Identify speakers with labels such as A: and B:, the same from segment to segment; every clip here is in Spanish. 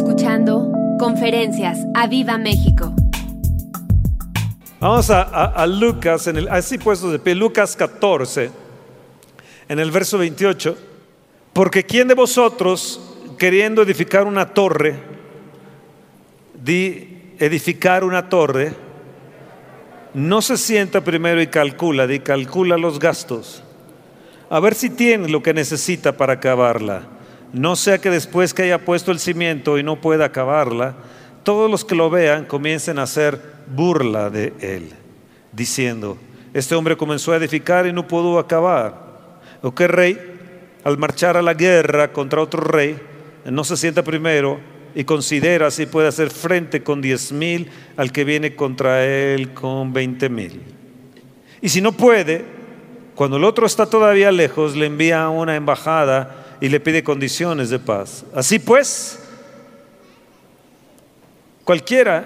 A: escuchando Conferencias a Viva México.
B: Vamos a, Lucas, en el, así puestos de pie, Lucas 14, en el verso 28. Porque ¿quién de vosotros, queriendo edificar una torre, di edificar una torre, no se sienta primero y calcula, di calcula los gastos, a ver si tiene lo que necesita para acabarla? No sea que después que haya puesto el cimiento y no pueda acabarla, todos los que lo vean comiencen a hacer burla de él, diciendo, este hombre comenzó a edificar y no pudo acabar. ¿O qué rey, al marchar a la guerra contra otro rey, no se sienta primero y considera si puede hacer frente con diez mil al que viene contra él con veinte mil? Y si no puede, cuando el otro está todavía lejos, le envía una embajada y le pide condiciones de paz. Así pues, cualquiera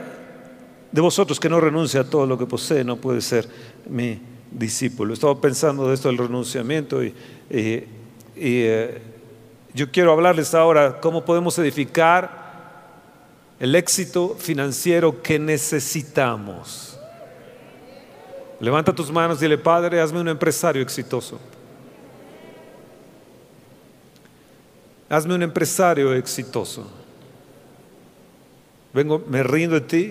B: de vosotros que no renuncie a todo lo que posee no puede ser mi discípulo. Estaba pensando de esto del renunciamiento y, eh, yo quiero hablarles ahora cómo podemos edificar el éxito financiero que necesitamos. Levanta tus manos y dile, Padre, hazme un empresario exitoso. Hazme un empresario exitoso. Vengo, me rindo a ti.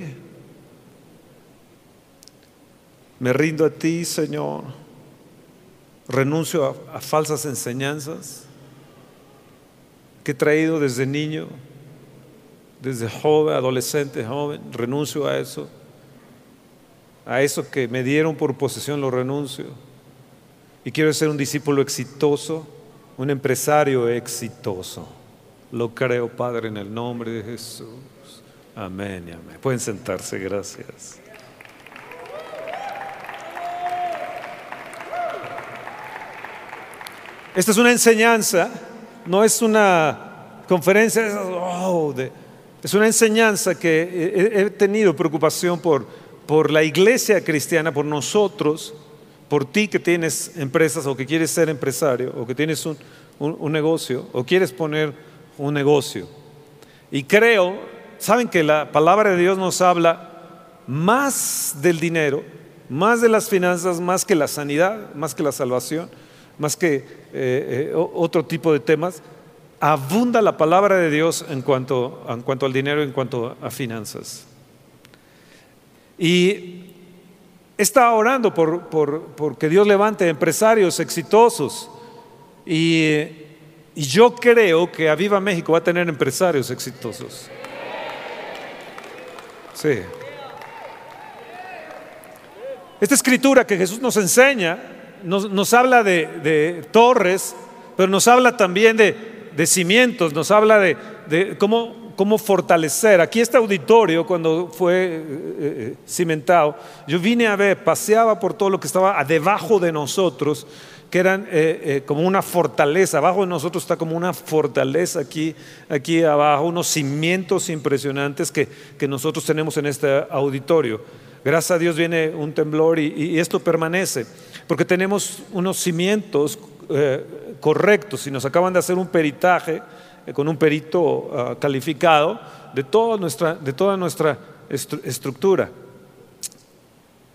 B: Me rindo a ti, Señor. Renuncio a, a falsas enseñanzas que he traído desde niño, desde joven, adolescente, joven. Renuncio a eso. A eso que me dieron por posesión lo renuncio. Y quiero ser un discípulo exitoso, un empresario exitoso. Lo creo, Padre, en el nombre de Jesús. Amén y amén. Pueden sentarse, gracias. Esta es una enseñanza, no es una conferencia, oh, de- es una enseñanza que he, he tenido preocupación por, por la iglesia cristiana, por nosotros, por ti que tienes empresas o que quieres ser empresario o que tienes un, un- negocio o quieres poner un negocio. Y creo, saben que la palabra de Dios nos habla más del dinero, más de las finanzas, más que la sanidad, más que la salvación, más que eh, eh, otro tipo de temas. Abunda la palabra de Dios en cuanto, en cuanto al dinero, en cuanto a finanzas. Y está orando por, por, Dios levante empresarios exitosos. Y, y yo creo que Aviva México va a tener empresarios exitosos. Sí. Esta escritura que Jesús nos enseña nos, nos habla de, de torres, pero nos habla también de, de cimientos, nos habla de, de cómo, cómo fortalecer. Aquí este auditorio, cuando fue eh, eh, cimentado, yo vine a ver, paseaba por todo lo que estaba debajo de nosotros, que eran eh, como una fortaleza. Abajo de nosotros está como una fortaleza aquí, aquí abajo, unos cimientos impresionantes que, que nosotros tenemos en este auditorio. Gracias a Dios viene un temblor y, y esto permanece, porque tenemos unos cimientos correctos y nos acaban de hacer un peritaje con un perito ah, calificado de toda nuestra, de toda nuestra estru- estructura.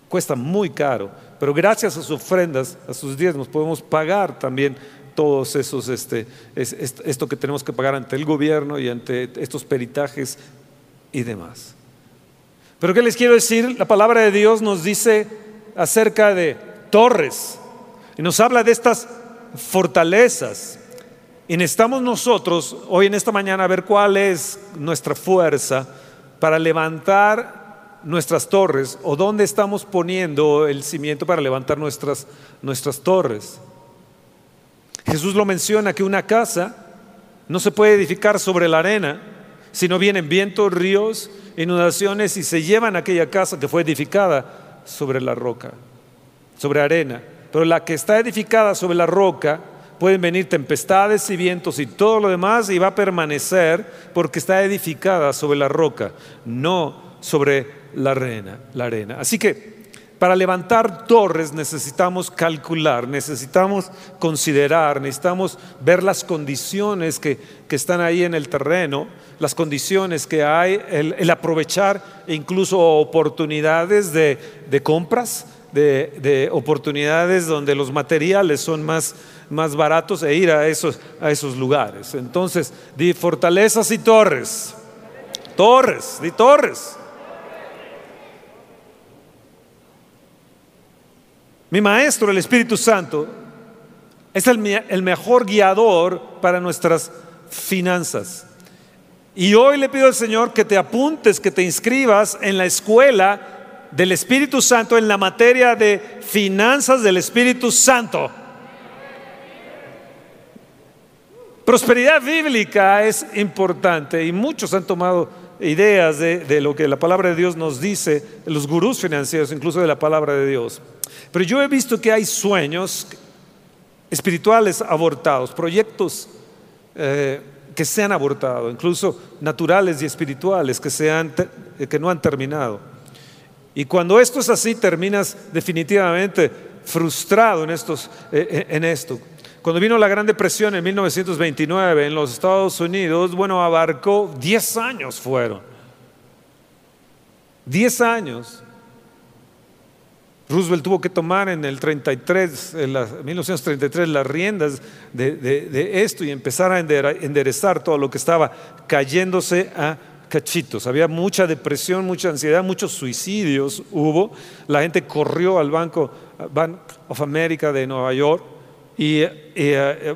B: Cuesta muy caro, pero gracias a sus ofrendas, a sus diezmos, podemos pagar también todos esos, este, es- es- esto que tenemos que pagar ante el gobierno y ante estos peritajes y demás. Pero ¿qué les quiero decir? La palabra de Dios nos dice acerca de torres y nos habla de estas fortalezas. Y necesitamos nosotros hoy en esta mañana ver cuál es nuestra fuerza para levantar nuestras torres o dónde estamos poniendo el cimiento para levantar nuestras, nuestras torres. Jesús lo menciona que una casa no se puede edificar sobre la arena, sino vienen vientos, ríos, inundaciones y se llevan aquella casa que fue edificada sobre la roca, sobre arena. Pero la que está edificada sobre la roca, pueden venir tempestades y vientos y todo lo demás y va a permanecer porque está edificada sobre la roca, no sobre la arena. La arena. Así que para levantar torres necesitamos calcular, necesitamos considerar, necesitamos ver las condiciones que, que están ahí en el terreno las condiciones que hay, el, aprovechar incluso oportunidades de, compras, de, oportunidades donde los materiales son más, más baratos e ir a esos, a esos lugares. Entonces, di fortalezas y torres. Torres, di torres. Mi maestro, el Espíritu Santo, es el, el mejor guiador para nuestras finanzas. Y hoy le pido al Señor que te apuntes, que te inscribas en la escuela del Espíritu Santo en la materia de finanzas del Espíritu Santo. Prosperidad bíblica es importante y muchos han tomado ideas de, lo que la palabra de Dios nos dice, los gurús financieros, incluso de la palabra de Dios. Pero yo he visto que hay sueños espirituales abortados, proyectos eh, que se han abortado, incluso naturales y espirituales que, se han, que no han terminado. Y cuando esto es así, terminas definitivamente frustrado en, estos, eh, eh, en esto. Cuando vino la Gran Depresión en 1929 en los Estados Unidos, bueno, abarcó 10 años fueron. 10 años. Roosevelt tuvo que tomar en el 33, en 1933 las riendas de, esto y empezar a enderezar todo lo que estaba cayéndose a cachitos. Había mucha depresión, mucha ansiedad, muchos suicidios hubo. La gente corrió al Banco Bank of America de Nueva York y, eh, eh,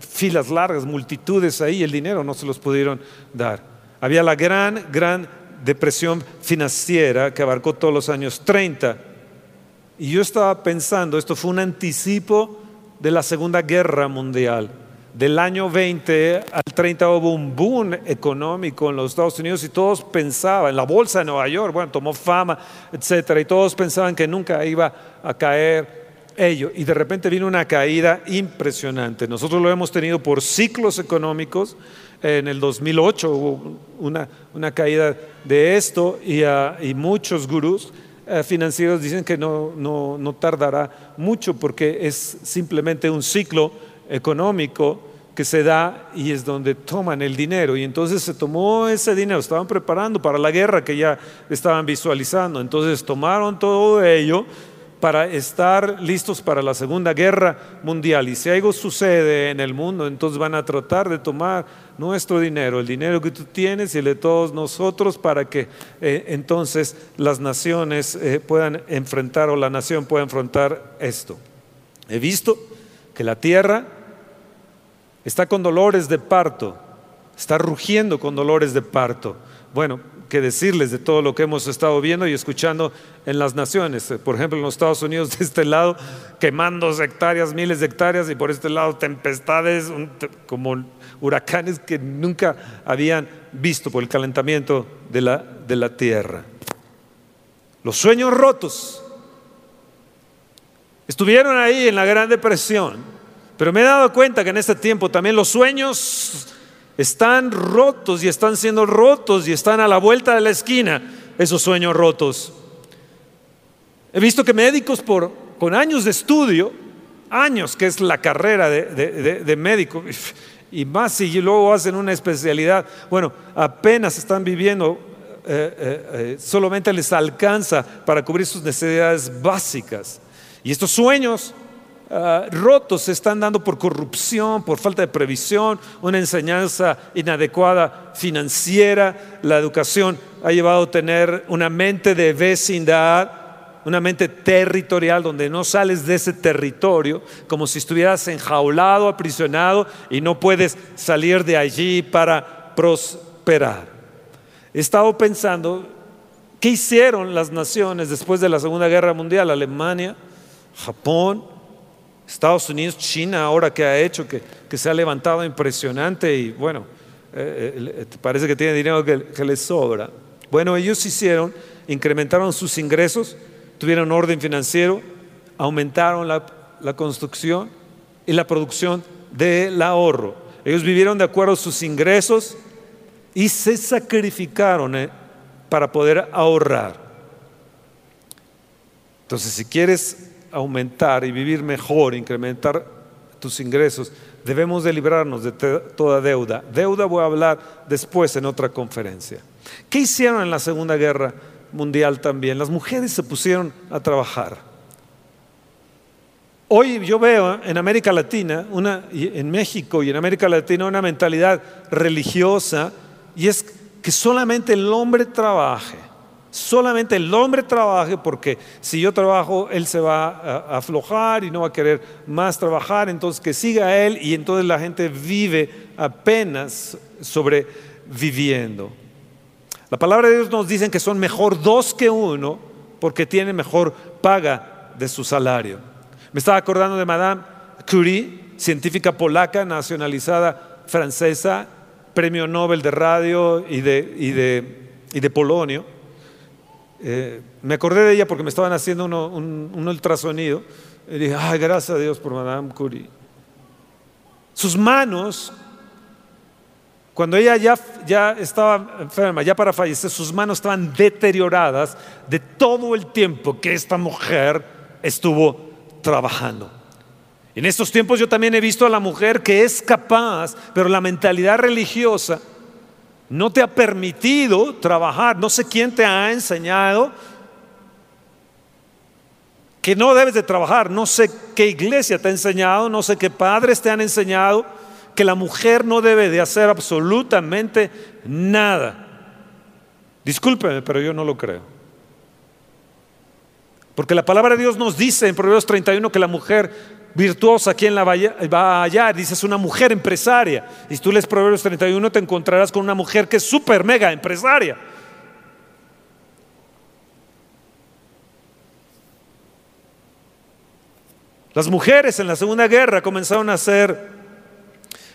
B: filas largas, multitudes ahí, el dinero no se los pudieron dar. Había la gran, gran depresión financiera que abarcó todos los años 30 y yo estaba pensando, esto fue un anticipo de la Segunda Guerra Mundial. Del año 20 al 30 hubo un boom económico en los Estados Unidos y todos pensaban, la bolsa de Nueva York, bueno, tomó fama, etcétera, y todos pensaban que nunca iba a caer ello. Y de repente vino una caída impresionante. Nosotros lo hemos tenido por ciclos económicos. En el 2008 hubo una, una caída de esto y, ah, muchos gurús eh, financieros dicen que no, no, no tardará mucho porque es simplemente un ciclo económico que se da y es donde toman el dinero. Y entonces se tomó ese dinero, estaban preparando para la guerra que ya estaban visualizando. Entonces tomaron todo ello para estar listos para la Segunda Guerra Mundial. Y si algo sucede en el mundo, entonces van a tratar de tomar nuestro dinero, el dinero que tú tienes y el de todos nosotros, para que eh, entonces las naciones eh, puedan enfrentar o la nación pueda enfrentar esto. He visto que la tierra está con dolores de parto, está rugiendo con dolores de parto. Bueno, que decirles de todo lo que hemos estado viendo y escuchando en las naciones. Por ejemplo, en los Estados Unidos, de este lado, quemando hectáreas, miles de hectáreas, y por este lado, tempestades como huracanes que nunca habían visto por el calentamiento de la, de la tierra. Los sueños rotos estuvieron ahí en la Gran Depresión, pero me he dado cuenta que en este tiempo también los sueños están rotos y están siendo rotos y están a la vuelta de la esquina esos sueños rotos. He visto que médicos por, con años de estudio, años que es la carrera de, médico, y más si luego hacen una especialidad, bueno, apenas están viviendo, eh, eh, eh, solamente les alcanza para cubrir sus necesidades básicas. Y estos sueños Ah, rotos se están dando por corrupción, por falta de previsión, una enseñanza inadecuada financiera. La educación ha llevado a tener una mente de vecindad, una mente territorial donde no sales de ese territorio como si estuvieras enjaulado, aprisionado y no puedes salir de allí para prosperar. He estado pensando, ¿qué hicieron las naciones después de la Segunda Guerra Mundial? Alemania, Japón, Estados Unidos, China, ahora que ha hecho, que, se ha levantado impresionante y bueno, eh, eh, parece que tiene dinero que, que les sobra. Bueno, ellos hicieron, incrementaron sus ingresos, tuvieron orden financiero, aumentaron la, construcción y la producción del ahorro. Ellos vivieron de acuerdo a sus ingresos y se sacrificaron eh, para poder ahorrar. Entonces, si quieres aumentar y vivir mejor, incrementar tus ingresos. Debemos de librarnos de toda deuda. Deuda voy a hablar después en otra conferencia. ¿Qué hicieron en la Segunda Guerra Mundial también? Las mujeres se pusieron a trabajar. Hoy yo veo en América Latina, una, en México y en América Latina, una mentalidad religiosa y es que solamente el hombre trabaje. Solamente el hombre trabaje porque si yo trabajo, él se va a aflojar y no va a querer más trabajar, entonces que siga él y entonces la gente vive apenas sobreviviendo. La palabra de Dios nos dice que son mejor dos que uno porque tienen mejor paga de su salario. Me estaba acordando de Madame Curie, científica polaca, nacionalizada francesa, premio Nobel de radio y de, y de, y de Polonio eh, me acordé de ella porque me estaban haciendo un, ultrasonido. Y dije, ay, gracias a Dios por Madame Curie. Sus manos, cuando ella ya, ya estaba enferma, ya para fallecer, sus manos estaban deterioradas de todo el tiempo que esta mujer estuvo trabajando. En estos tiempos yo también he visto a la mujer que es capaz, pero la mentalidad religiosa no te ha permitido trabajar. No sé quién te ha enseñado que no debes de trabajar. No sé qué iglesia te ha enseñado, no sé qué padres te han enseñado que la mujer no debe de hacer absolutamente nada. Discúlpeme, pero yo no lo creo. Porque la palabra de Dios nos dice en Proverbios 31 que la mujer virtuosa, ¿quién la va a hallar? Dice, es una mujer empresaria. Y si tú lees Proverbios 31, te encontrarás con una mujer que es súper mega empresaria. Las mujeres en la Segunda Guerra comenzaron a hacer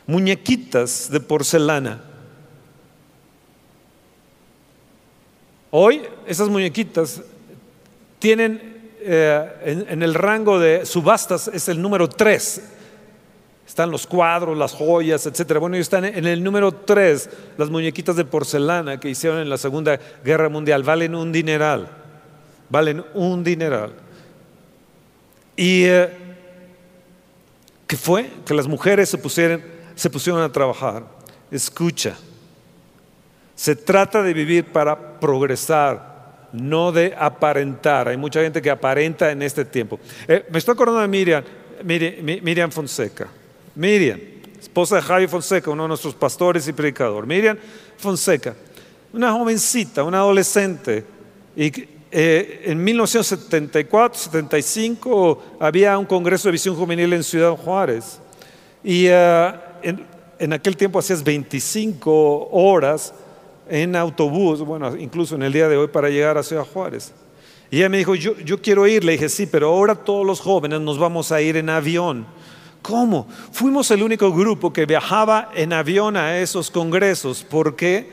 B: muñequitas de porcelana. Hoy esas muñequitas tienen eh, en, el rango de subastas es el número 3. Están los cuadros, las joyas, etcétera. Bueno, ellos están en el número 3, las muñequitas de porcelana que hicieron en la Segunda Guerra Mundial. Valen un dineral. Valen un dineral. ¿Y eh, fue? Que las mujeres se pusieron, se pusieron a trabajar. Escucha. Se trata de vivir para progresar, no de aparentar. Hay mucha gente que aparenta en este tiempo. Eh, me estoy acordando de Miriam, Miriam, Fonseca. Miriam, esposa de Javi Fonseca, uno de nuestros pastores y predicador. Miriam Fonseca, una jovencita, una adolescente. Y eh, en 1974, 75 había un congreso de visión juvenil en Ciudad Juárez. Y eh, en, en aquel tiempo hacías 25 horas en autobús, bueno, incluso en el día de hoy para llegar a Ciudad Juárez. Y ella me dijo, yo, yo quiero ir. Le dije, sí, pero ahora todos los jóvenes nos vamos a ir en avión. ¿Cómo? Fuimos el único grupo que viajaba en avión a esos congresos. ¿Por qué?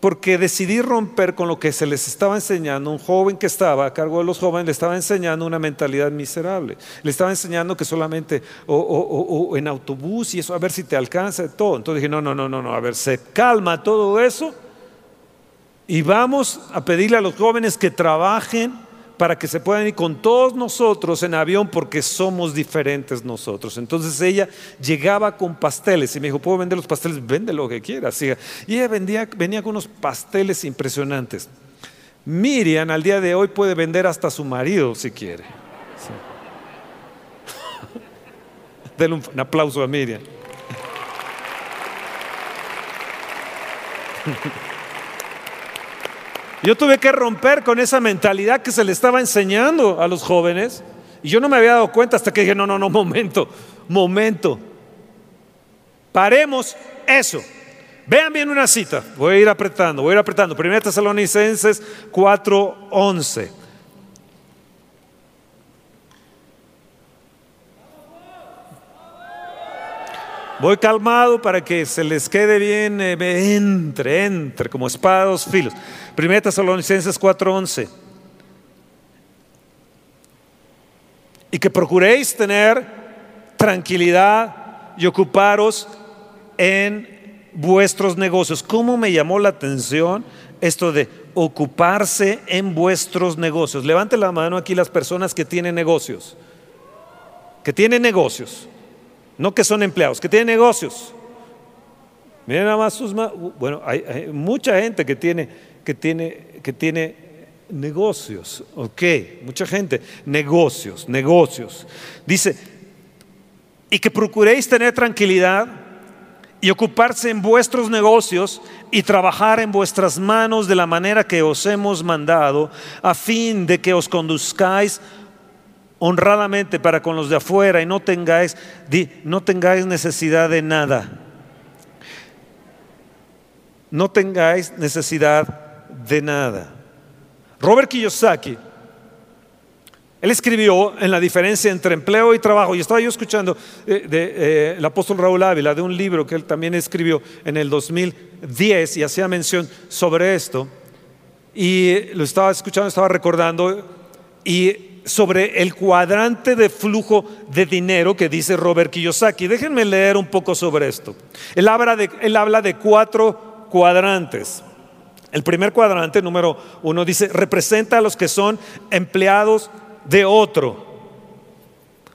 B: Porque decidí romper con lo que se les estaba enseñando. Un joven que estaba a cargo de los jóvenes le estaba enseñando una mentalidad miserable. Le estaba enseñando que solamente o, en autobús y eso, a ver si te alcanza todo. Entonces dije, no, no, no, no, no, a ver, se calma todo eso y vamos a pedirle a los jóvenes que trabajen para que se puedan ir con todos nosotros en avión porque somos diferentes nosotros. Entonces ella llegaba con pasteles y me dijo, ¿puedo vender los pasteles? Vende lo que quieras. Y ella vendía, venía con unos pasteles impresionantes. Miriam al día de hoy puede vender hasta su marido si quiere. Denle un aplauso a Miriam. Yo tuve que romper con esa mentalidad que se le estaba enseñando a los jóvenes. Y yo no me había dado cuenta hasta que dije, no, no, no, momento, momento. Paremos eso. Vean bien una cita. Voy a ir apretando, voy a ir apretando. Primera Tesalonicenses 4:11. Voy calmado para que se les quede bien, eh, entre, entre, como espados filos. Primera Tesalonicenses 4:11. Y que procuréis tener tranquilidad y ocuparos en vuestros negocios. ¿Cómo me llamó la atención esto de ocuparse en vuestros negocios? Levante la mano aquí las personas que tienen negocios. Que tienen negocios. no que son empleados, que tienen negocios. Miren nada más sus Bueno, hay, mucha gente que tiene, que tiene, que tiene negocios, ok, mucha gente, negocios, negocios. Dice, y que procuréis tener tranquilidad y ocuparse en vuestros negocios y trabajar en vuestras manos de la manera que os hemos mandado, a fin de que os conduzcáis honradamente para con los de afuera y no tengáis, no tengáis necesidad de nada no tengáis necesidad de nada. Robert Kiyosaki, él escribió en la diferencia entre empleo y trabajo, y estaba yo escuchando eh, del eh, apóstol Raúl Ávila de un libro que él también escribió en el 2010 y hacía mención sobre esto, y lo estaba escuchando, estaba recordando, y sobre el cuadrante de flujo de dinero que dice Robert Kiyosaki. Déjenme leer un poco sobre esto. Él habla de, él habla de cuatro cuadrantes. El primer cuadrante, número uno, dice, representa a los que son empleados de otro.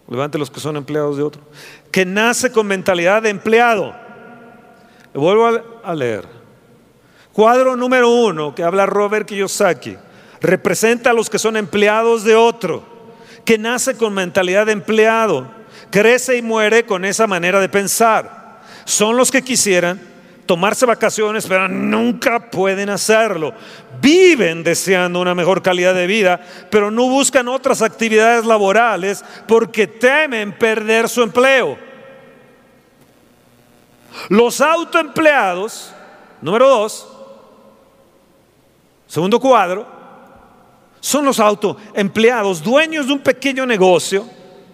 B: Levante los que son empleados de otro. Que nace con mentalidad de empleado. vuelvo a leer. Cuadro número uno, que habla Robert Kiyosaki, representa a los que son empleados de otro. Que nace con mentalidad de empleado. Crece y muere con esa manera de pensar. Son los que quisieran tomarse vacaciones, pero nunca pueden hacerlo. Viven deseando una mejor calidad de vida, pero no buscan otras actividades laborales porque temen perder su empleo. Los autoempleados, número dos, segundo cuadro, son los autoempleados, dueños de un pequeño negocio,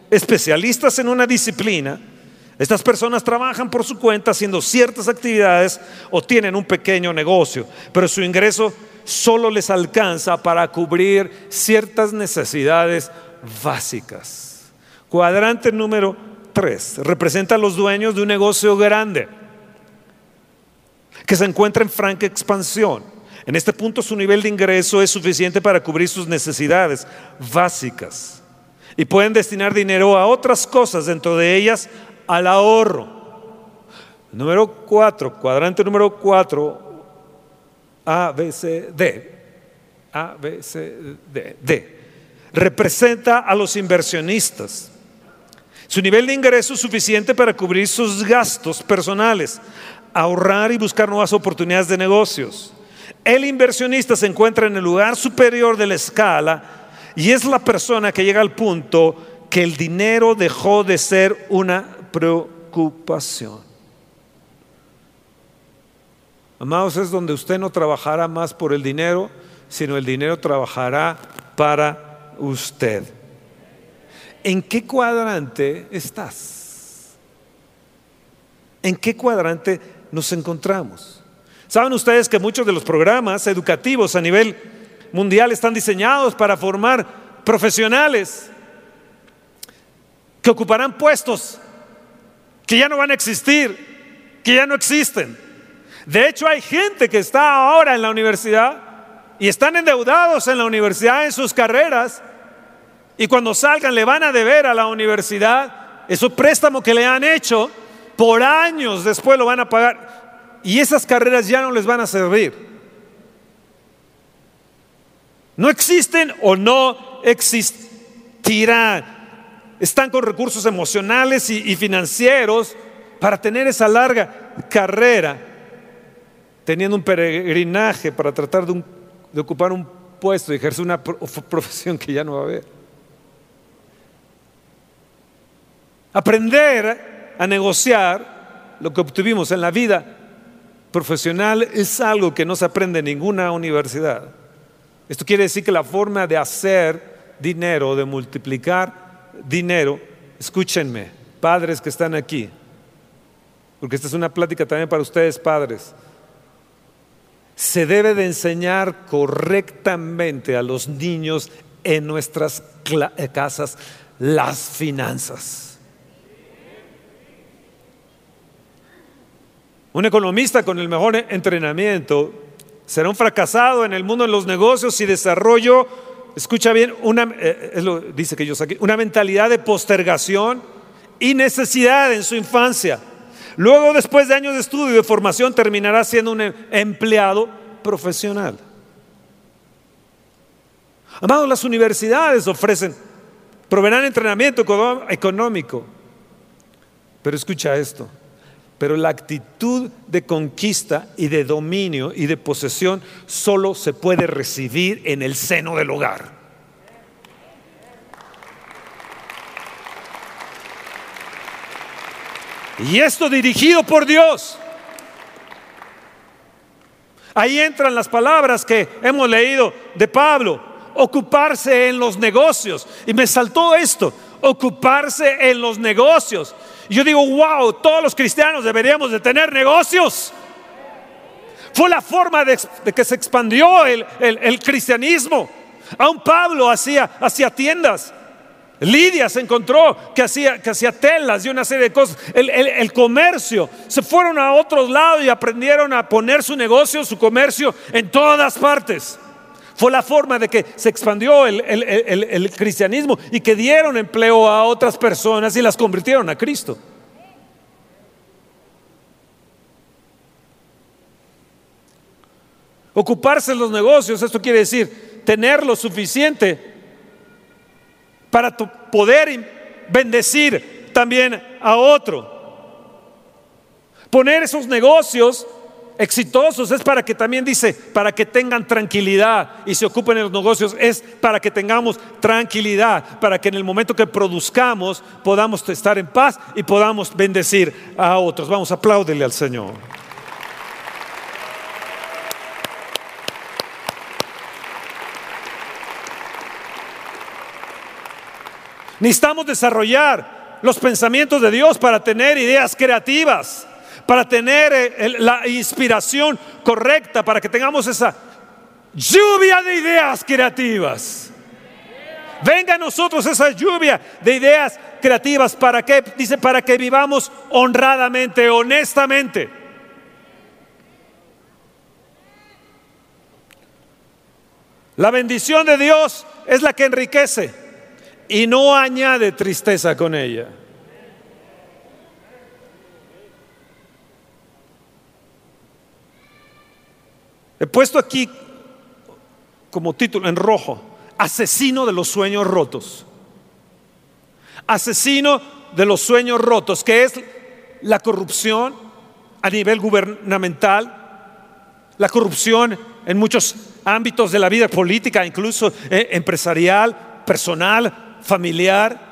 B: especialistas en una disciplina, estas personas trabajan por su cuenta haciendo ciertas actividades o tienen un pequeño negocio, pero su ingreso solo les alcanza para cubrir ciertas necesidades básicas. Cuadrante número 3 representa a los dueños de un negocio grande que se encuentra en franca expansión. En este punto su nivel de ingreso es suficiente para cubrir sus necesidades básicas y pueden destinar dinero a otras cosas, dentro de ellas al ahorro. Número cuatro, cuadrante número cuatro, A, B, C, D. A, B, C, D. D. Representa a los inversionistas. Su nivel de ingreso es suficiente para cubrir sus gastos personales, ahorrar y buscar nuevas oportunidades de negocios. El inversionista se encuentra en el lugar superior de la escala y es la persona que llega al punto que el dinero dejó de ser una preocupación. Amados, es donde usted no trabajará más por el dinero, sino el dinero trabajará para usted. ¿En qué cuadrante estás? ¿En qué cuadrante nos encontramos? Saben ustedes que muchos de los programas educativos a nivel mundial están diseñados para formar profesionales que ocuparán puestos que ya no van a existir, que ya no existen. De hecho, hay gente que está ahora en la universidad y están endeudados en la universidad en sus carreras y cuando salgan le van a deber a la universidad ese préstamo que le han hecho por años después lo van a pagar y esas carreras ya no les van a servir. No existen o no existirán están con recursos emocionales y, financieros para tener esa larga carrera, teniendo un peregrinaje para tratar de, ocupar un puesto y ejercer una profesión que ya no va a haber. Aprender a negociar lo que obtuvimos en la vida profesional es algo que no se aprende en ninguna universidad. Esto quiere decir que la forma de hacer dinero, de multiplicar dinero, escúchenme, padres que están aquí, porque esta es una plática también para ustedes, padres. Se debe de enseñar correctamente a los niños en nuestras eh, casas las finanzas. Un economista con el mejor entrenamiento será un fracasado en el mundo de los negocios y desarrollo escucha bien, una, eh, lo, dice que yo saqué, una mentalidad de postergación y necesidad en su infancia. Luego, después de años de estudio y de formación, terminará siendo un empleado profesional. Amados, las universidades ofrecen, proveerán entrenamiento económico. Pero escucha esto, pero la actitud de conquista y de dominio y de posesión solo se puede recibir en el seno del hogar. Y esto dirigido por Dios. Ahí entran las palabras que hemos leído de Pablo, ocuparse en los negocios. Y me saltó esto, ocuparse en los negocios. Y yo digo, wow, todos los cristianos deberíamos de tener negocios. Fue la forma de, que se expandió el, el cristianismo. Aún Pablo hacía, hacía tiendas. Lidia se encontró que hacía, que hacía telas y una serie de cosas. El, comercio. Se fueron a otros lados y aprendieron a poner su negocio, su comercio en todas partes. Fue la forma de que se expandió el, cristianismo y que dieron empleo a otras personas y las convirtieron a Cristo. Ocuparse en los negocios, esto quiere decir tener lo suficiente para poder bendecir también a otro. Poner esos negocios exitosos es para que también dice, para que tengan tranquilidad y se ocupen en los negocios, es para que tengamos tranquilidad, para que en el momento que produzcamos podamos estar en paz y podamos bendecir a otros. Vamos, apláudele al Señor. Necesitamos desarrollar los pensamientos de Dios para tener ideas creativas, para tener eh, la inspiración correcta, para que tengamos esa lluvia de ideas creativas. Venga a nosotros esa lluvia de ideas creativas. ¿Para qué? Dice, para que vivamos honradamente, honestamente. La bendición de Dios es la que enriquece y no añade tristeza con ella. He puesto aquí como título en rojo, asesino de los sueños rotos. Asesino de los sueños rotos, que es la corrupción a nivel gubernamental, la corrupción en muchos ámbitos de la vida política, incluso eh, empresarial, personal, familiar,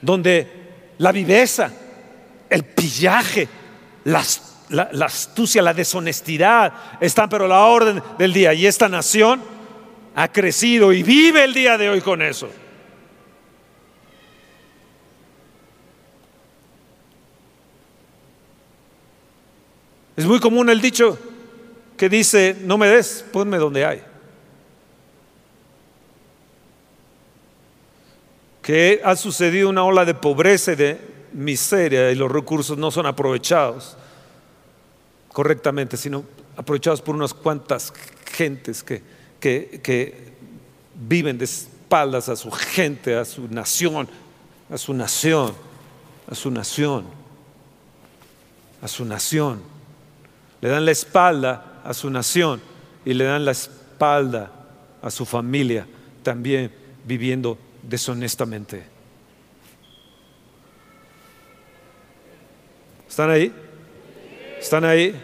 B: donde la viveza, el pillaje, la, astucia, la deshonestidad están pero la orden del día. Y esta nación ha crecido y vive el día de hoy con eso. Es muy común el dicho que dice, no me des, ponme donde hay. que ha sucedido una ola de pobreza y de miseria y los recursos no son aprovechados correctamente, sino aprovechados por unas cuantas gentes que, que viven de espaldas a su gente, a su nación, a su nación, a su nación, a su nación. Le dan la espalda a su nación y le dan la espalda a su familia, también viviendo deshonestamente. ¿Están ahí? ¿Están ahí?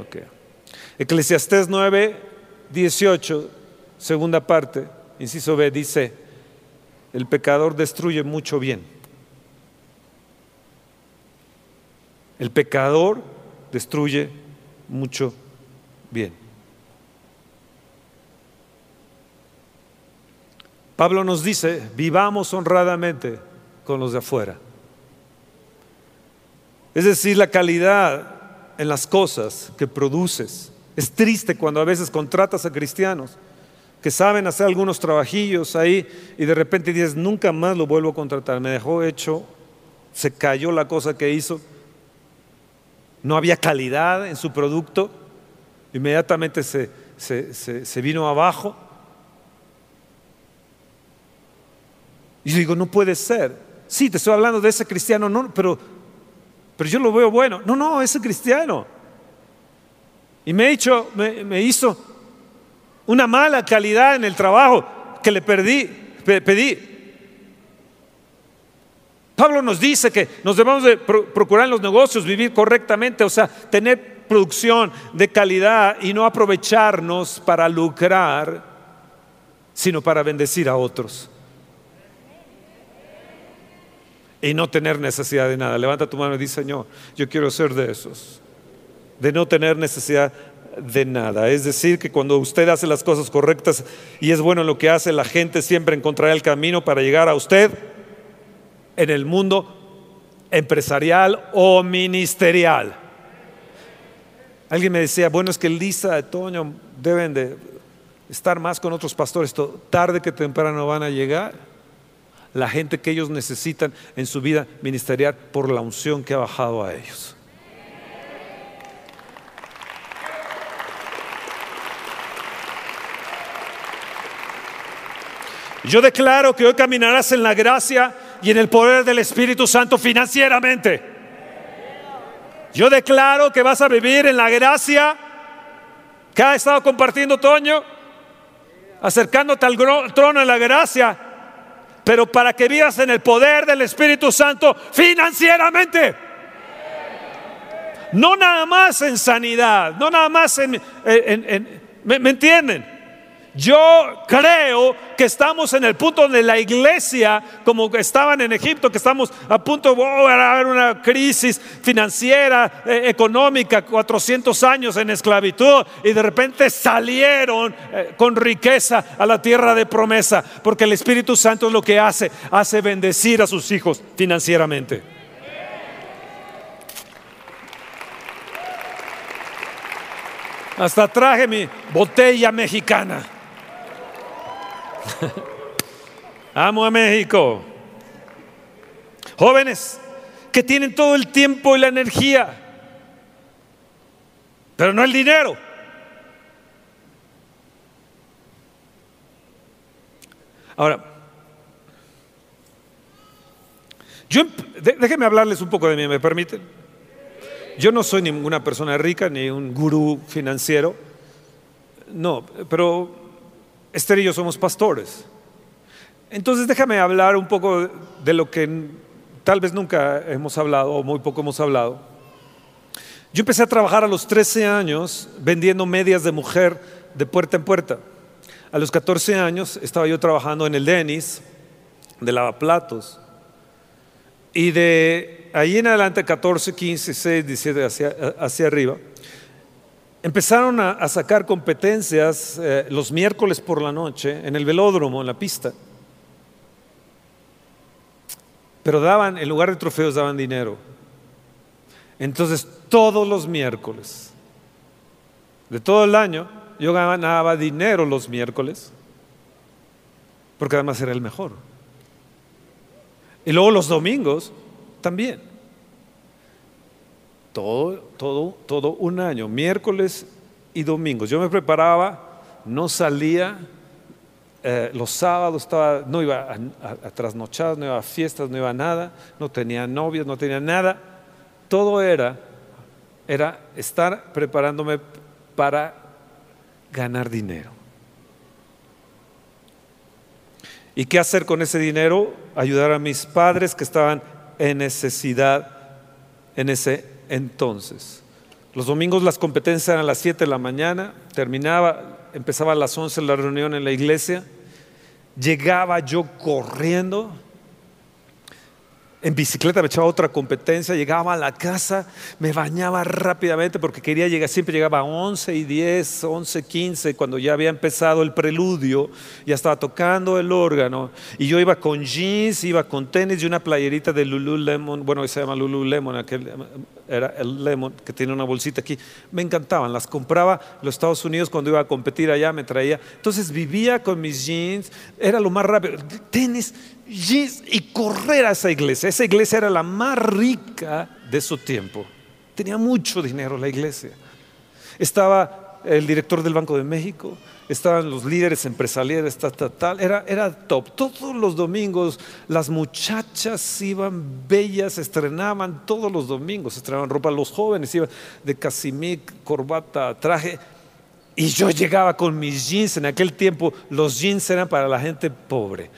B: Ok. Eclesiastés 9, 18, segunda parte, inciso B, dice, el pecador destruye mucho bien. El pecador destruye mucho bien. Pablo nos dice, vivamos honradamente con los de afuera. Es decir, la calidad en las cosas que produces. Es triste cuando a veces contratas a cristianos que saben hacer algunos trabajillos ahí y de repente dices, nunca más lo vuelvo a contratar. Me dejó hecho, se cayó la cosa que hizo, no había calidad en su producto, inmediatamente se, se vino abajo. Y yo digo, no puede ser. Sí, te estoy hablando de ese cristiano, no, pero, pero yo lo veo bueno. No, no, ese cristiano. Y me, hecho, me, hizo una mala calidad en el trabajo que le perdí, pedí. Pablo nos dice que nos debemos de procurar en los negocios vivir correctamente, o sea, tener producción de calidad y no aprovecharnos para lucrar, sino para bendecir a otros. Y no tener necesidad de nada. Levanta tu mano y dice, Señor, yo quiero ser de esos. De no tener necesidad de nada. Es decir, que cuando usted hace las cosas correctas y es bueno en lo que hace, la gente siempre encontrará el camino para llegar a usted en el mundo empresarial o ministerial. Alguien me decía, bueno, es que Lisa, Toño deben de estar más con otros pastores, tarde que temprano van a llegar la gente que ellos necesitan en su vida ministerial por la unción que ha bajado a ellos. Yo declaro que hoy caminarás en la gracia y en el poder del Espíritu Santo financieramente. Yo declaro que vas a vivir en la gracia que ha estado compartiendo Toño, acercándote al trono de la gracia, pero para que vivas en el poder del Espíritu Santo financieramente. No nada más en sanidad, no nada más en... ¿Me entienden? Yo creo que estamos en el punto donde la iglesia, como estaban en Egipto, que estamos a punto de haber una crisis financiera, eh, económica, 400 años en esclavitud, y de repente salieron eh, con riqueza a la tierra de promesa, porque el Espíritu Santo es lo que hace, hace bendecir a sus hijos financieramente. Hasta traje mi botella mexicana. Amo a México. Jóvenes que tienen todo el tiempo y la energía, pero no el dinero. Ahora, yo, déjenme hablarles un poco de mí, ¿me permiten? Yo no soy ninguna persona rica ni un gurú financiero, no, pero Esther y yo somos pastores. Entonces déjame hablar un poco de lo que tal vez nunca hemos hablado o muy poco hemos hablado. Yo empecé a trabajar a los 13 años vendiendo medias de mujer de puerta en puerta. A los 14 años estaba yo trabajando en el Denis de lavaplatos. Y de ahí en adelante, 14, 15, 16, 17, hacia, hacia arriba, empezaron a, sacar competencias eh, los miércoles por la noche en el velódromo, en la pista. Pero daban, en lugar de trofeos, daban dinero. Entonces, todos los miércoles, de todo el año, yo ganaba dinero los miércoles, porque además era el mejor. Y luego los domingos también todo, todo, todo un año, miércoles y domingos. Yo me preparaba, no salía, eh, los sábados estaba, no iba a, a, trasnochadas, no iba a fiestas, no iba a nada, no tenía novias, no tenía nada. Todo era, era estar preparándome para ganar dinero. ¿Y qué hacer con ese dinero? Ayudar a mis padres que estaban en necesidad en ese entonces. Los domingos las competencias eran a las 7 de la mañana, terminaba, empezaba a las 11 la reunión en la iglesia, llegaba yo corriendo en bicicleta me echaba otra competencia, llegaba a la casa, me bañaba rápidamente porque quería llegar, siempre llegaba a 11 y 10, 11, 15, cuando ya había empezado el preludio, ya estaba tocando el órgano, y yo iba con jeans, iba con tenis y una playerita de Lululemon, bueno, se llama Lululemon, aquel era el Lemon, que tiene una bolsita aquí, me encantaban, las compraba los Estados Unidos cuando iba a competir allá, me traía, entonces vivía con mis jeans, era lo más rápido, tenis, y correr a esa iglesia. Esa iglesia era la más rica de su tiempo. Tenía mucho dinero la iglesia. Estaba el director del Banco de México, estaban los líderes empresariales, tal, tal. Era, era top. Todos los domingos las muchachas iban bellas, estrenaban todos los domingos, estrenaban ropa. Los jóvenes iban de casimir, corbata, traje. Y yo llegaba con mis jeans. En aquel tiempo los jeans eran para la gente pobre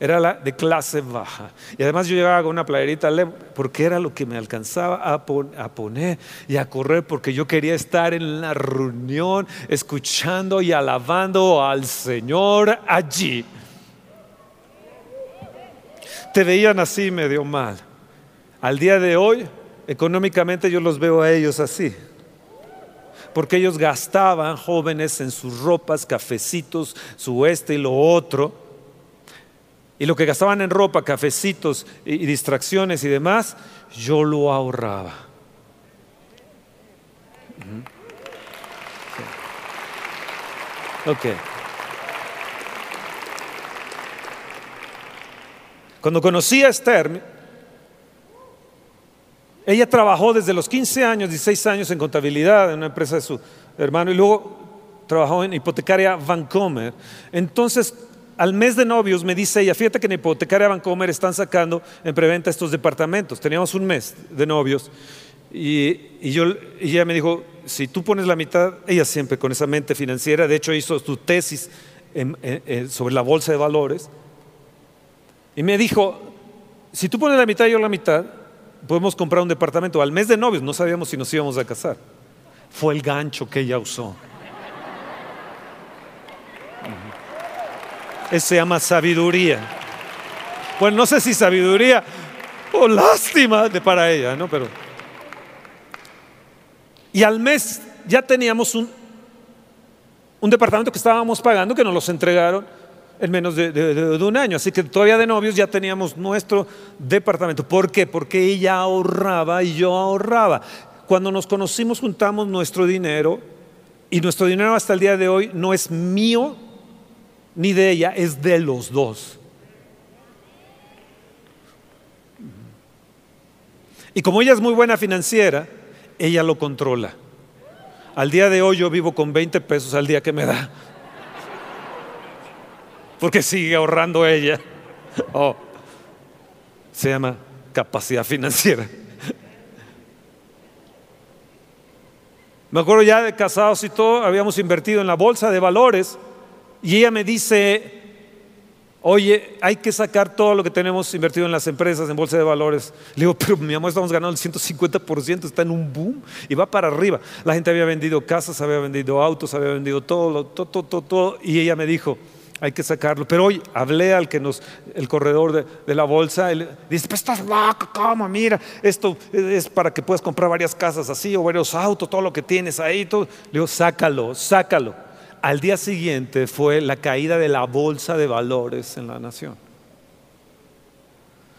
B: era la de clase baja. Y además yo llegaba con una playerita porque era lo que me alcanzaba a, poner y a correr porque yo quería estar en la reunión escuchando y alabando al Señor allí. Te veían así medio mal. Al día de hoy, económicamente yo los veo a ellos así. Porque ellos gastaban jóvenes en sus ropas, cafecitos, su este y lo otro y lo que gastaban en ropa, cafecitos y, distracciones y demás, yo lo ahorraba. Ok. Cuando conocí a Esther, ella trabajó desde los 15 años, 16 años en contabilidad en una empresa de su hermano y luego trabajó en hipotecaria Vancomer. Entonces al mes de novios me dice ella, fíjate que en Hipotecaria Bancomer están sacando en preventa estos departamentos. Teníamos un mes de novios y, yo, ella me dijo, si tú pones la mitad, ella siempre con esa mente financiera, de hecho hizo su tesis sobre la bolsa de valores, y me dijo, si tú pones la mitad y yo la mitad, podemos comprar un departamento. Al mes de novios no sabíamos si nos íbamos a casar. Fue el gancho que ella usó. Eso se llama sabiduría. Bueno, no sé si sabiduría o lástima de para ella, ¿no? Pero. Y al mes ya teníamos un, un departamento que estábamos pagando, que nos los entregaron en menos de, de, un año. Así que todavía de novios ya teníamos nuestro departamento. ¿Por qué? Porque ella ahorraba y yo ahorraba. Cuando nos conocimos juntamos nuestro dinero y nuestro dinero hasta el día de hoy no es mío, ni de ella, es de los dos. Y como ella es muy buena financiera, ella lo controla. Al día de hoy yo vivo con 20 pesos al día que me da. Porque sigue ahorrando ella. Oh, se llama capacidad financiera. Me acuerdo ya de casados y todo, habíamos invertido en la bolsa de valores y ella me dice, oye, hay que sacar todo lo que tenemos invertido en las empresas, en bolsa de valores. Le digo, pero mi amor, estamos ganando el 150%, está en un boom y va para arriba. La gente había vendido casas, había vendido autos, había vendido todo, todo, todo, todo. Y ella me dijo, hay que sacarlo. Pero hoy hablé al que nos, el corredor de, la bolsa, él dice, pues estás loco, ¿cómo? Mira, esto es para que puedas comprar varias casas así o varios autos, todo lo que tienes ahí. Le digo, sácalo, sácalo al día siguiente fue la caída de la bolsa de valores en la nación.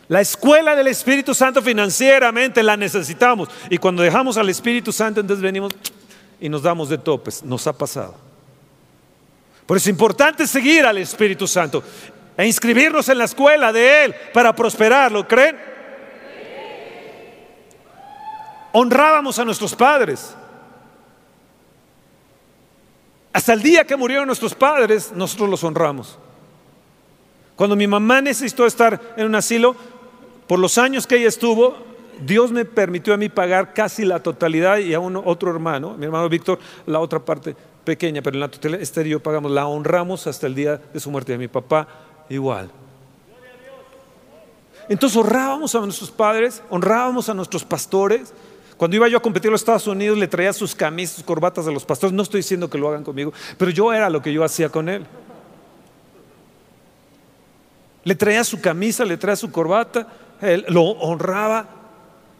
B: La escuela del Espíritu Santo financieramente la necesitamos. Y cuando dejamos al Espíritu Santo, entonces venimos y nos damos de topes. Nos ha pasado. Por eso es importante seguir al Espíritu Santo e inscribirnos en la escuela de Él para prosperar. ¿Lo creen? Honrábamos a nuestros padres. Hasta el día que murieron nuestros padres, nosotros los honramos. Cuando mi mamá necesitó estar en un asilo, por los años que ella estuvo, Dios me permitió a mí pagar casi la totalidad y a otro hermano, mi hermano Víctor, la otra parte pequeña, pero en la totalidad, este y yo pagamos, la honramos hasta el día de su muerte. Y a mi papá igual. Entonces honrábamos a nuestros padres, honrábamos a nuestros pastores, cuando iba yo a competir en los Estados Unidos, le traía sus camisas, sus corbatas de los pastores. No estoy diciendo que lo hagan conmigo, pero yo era lo que yo hacía con él. Le traía su camisa, le traía su corbata, él lo honraba,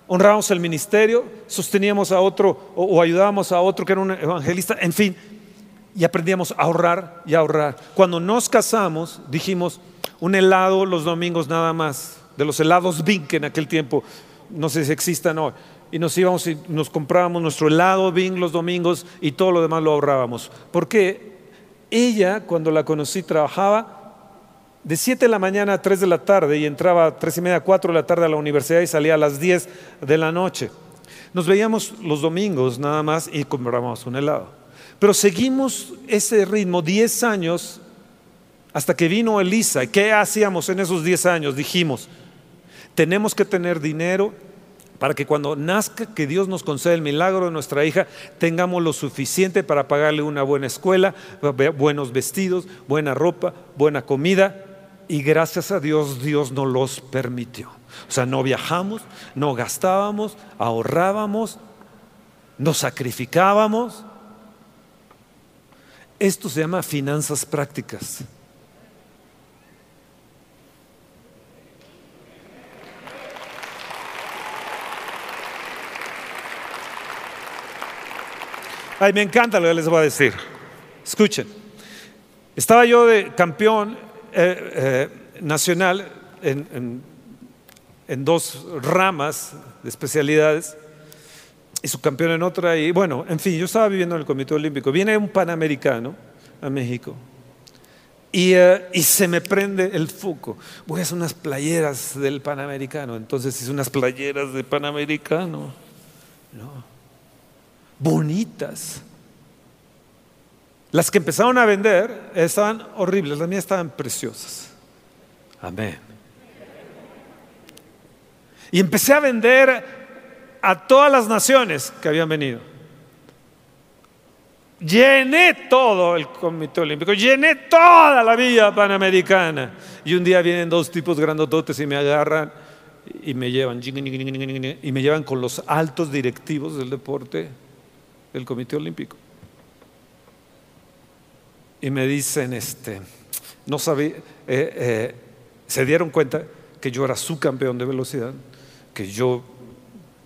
B: honrábamos el ministerio, sosteníamos a otro o, o ayudábamos a otro que era un evangelista, en fin, y aprendíamos a ahorrar y a ahorrar. Cuando nos casamos, dijimos un helado los domingos nada más, de los helados Bink en aquel tiempo, no sé si existan hoy y nos íbamos y nos comprábamos nuestro helado Bing los domingos y todo lo demás lo ahorrábamos. Porque ella, cuando la conocí, trabajaba de 7 de la mañana a 3 de la tarde y entraba a 3 y media, 4 de la tarde a la universidad y salía a las 10 de la noche. Nos veíamos los domingos nada más y comprábamos un helado. Pero seguimos ese ritmo 10 años hasta que vino Elisa. ¿Qué hacíamos en esos 10 años? Dijimos, tenemos que tener dinero para que cuando nazca, que Dios nos conceda el milagro de nuestra hija, tengamos lo suficiente para pagarle una buena escuela, buenos vestidos, buena ropa, buena comida. Y gracias a Dios, Dios nos los permitió. O sea, no viajamos, no gastábamos, ahorrábamos, nos sacrificábamos. Esto se llama finanzas prácticas. Ay, me encanta lo que les voy a decir. Escuchen, estaba yo de campeón eh, eh, nacional en, en, dos ramas de especialidades y su campeón en otra. Y bueno, en fin, yo estaba viviendo en el Comité Olímpico. Viene un panamericano a México y, eh, y, se me prende el foco. Voy a hacer unas playeras del Panamericano. Entonces hice unas playeras de Panamericano. No bonitas. Las que empezaron a vender estaban horribles, las mías estaban preciosas. Amén. Y empecé a vender a todas las naciones que habían venido. Llené todo el Comité Olímpico, llené toda la vía panamericana. Y un día vienen dos tipos grandototes y me agarran y me llevan, y me llevan con los altos directivos del deporte del Comité Olímpico. Y me dicen, este, no sabía, eh, eh, se dieron cuenta que yo era su campeón de velocidad, que yo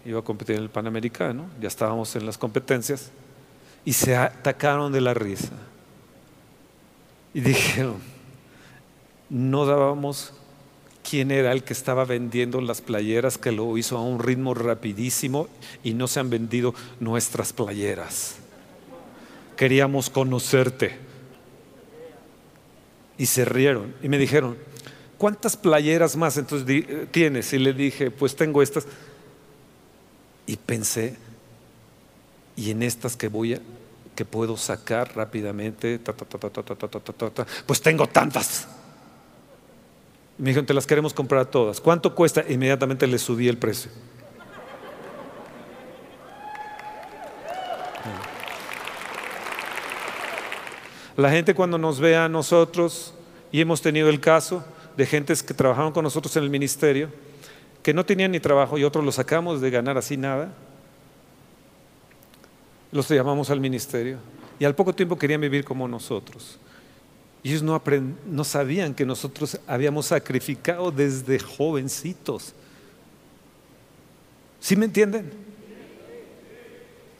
B: iba a competir en el Panamericano, ya estábamos en las competencias, y se atacaron de la risa. Y dijeron, no dábamos quién era el que estaba vendiendo las playeras, que lo hizo a un ritmo rapidísimo y no se han vendido nuestras playeras. Queríamos conocerte. Y se rieron y me dijeron, ¿cuántas playeras más entonces tienes? Y le dije, pues tengo estas. Y pensé, y en estas que voy a, que puedo sacar rápidamente, pues tengo tantas. Me dijeron, te las queremos comprar todas. ¿Cuánto cuesta? Inmediatamente le subí el precio. La gente cuando nos ve a nosotros, y hemos tenido el caso de gentes que trabajaron con nosotros en el ministerio, que no tenían ni trabajo y otros los sacamos de ganar así nada, los llamamos al ministerio y al poco tiempo querían vivir como nosotros. Y ellos no, no sabían que nosotros habíamos sacrificado desde jovencitos. ¿Sí me entienden?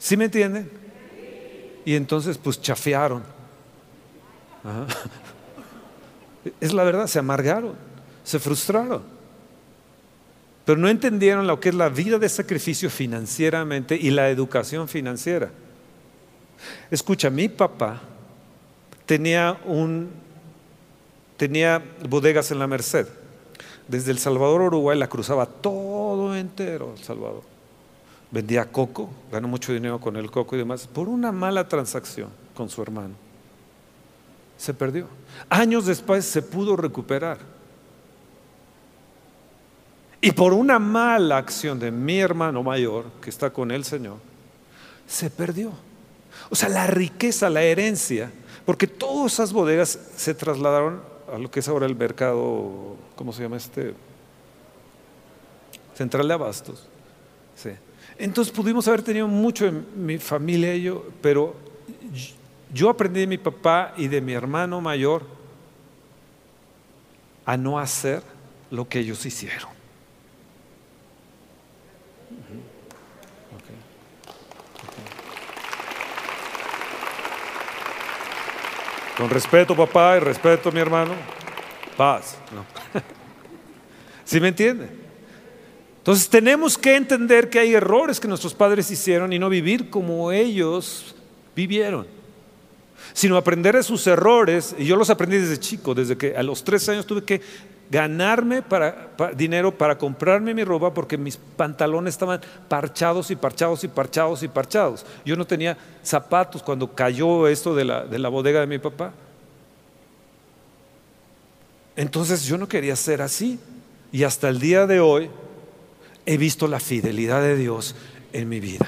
B: ¿Sí me entienden? Y entonces pues chafearon. Es la verdad, se amargaron, se frustraron. Pero no entendieron lo que es la vida de sacrificio financieramente y la educación financiera. Escucha, mi papá tenía, un, tenía bodegas en la Merced. Desde El Salvador a Uruguay la cruzaba todo entero El Salvador. Vendía coco, ganó mucho dinero con el coco y demás, por una mala transacción con su hermano. Se perdió. Años después se pudo recuperar. Y por una mala acción de mi hermano mayor, que está con el Señor, se perdió. O sea, la riqueza, la herencia porque todas esas bodegas se trasladaron a lo que es ahora el mercado, ¿cómo se llama este? Central de Abastos. Sí. Entonces pudimos haber tenido mucho en mi familia y yo, pero yo aprendí de mi papá y de mi hermano mayor a no hacer lo que ellos hicieron. Con respeto, papá, y respeto, mi hermano. Paz. ¿Sí me entiende? Entonces tenemos que entender que hay errores que nuestros padres hicieron y no vivir como ellos vivieron. sino aprender de sus errores. Y yo los aprendí desde chico, desde que a los tres años tuve que ganarme para, dinero para comprarme mi ropa porque mis pantalones estaban parchados y parchados y parchados y parchados. Yo no tenía zapatos cuando cayó esto de la, de la bodega de mi papá. Entonces yo no quería ser así. Y hasta el día de hoy he visto la fidelidad de Dios en mi vida.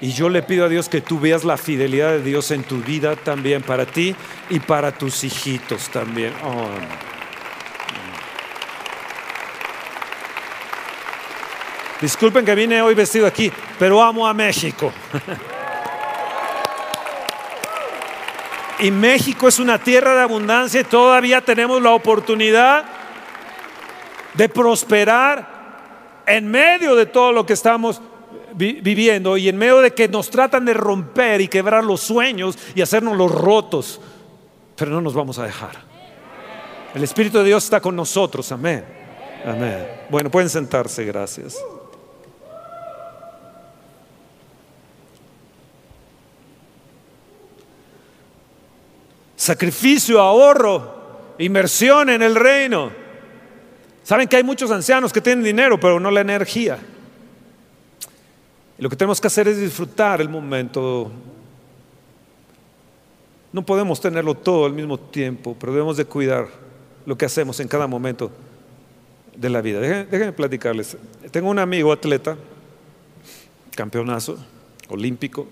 B: Y yo le pido a Dios que tú veas la fidelidad de Dios en tu vida también, para ti y para tus hijitos también. Oh, Disculpen que vine hoy vestido aquí, pero amo a México. y México es una tierra de abundancia y todavía tenemos la oportunidad de prosperar en medio de todo lo que estamos viviendo y en medio de que nos tratan de romper y quebrar los sueños y hacernos los rotos, pero no nos vamos a dejar. El Espíritu de Dios está con nosotros, amén. Amén. Bueno, pueden sentarse, gracias. Sacrificio, ahorro, inversión en el reino. Saben que hay muchos ancianos que tienen dinero, pero no la energía. Y lo que tenemos que hacer es disfrutar el momento. No podemos tenerlo todo al mismo tiempo, pero debemos de cuidar lo que hacemos en cada momento de la vida. Déjenme, platicarles. Tengo un amigo atleta, campeonazo, olímpico,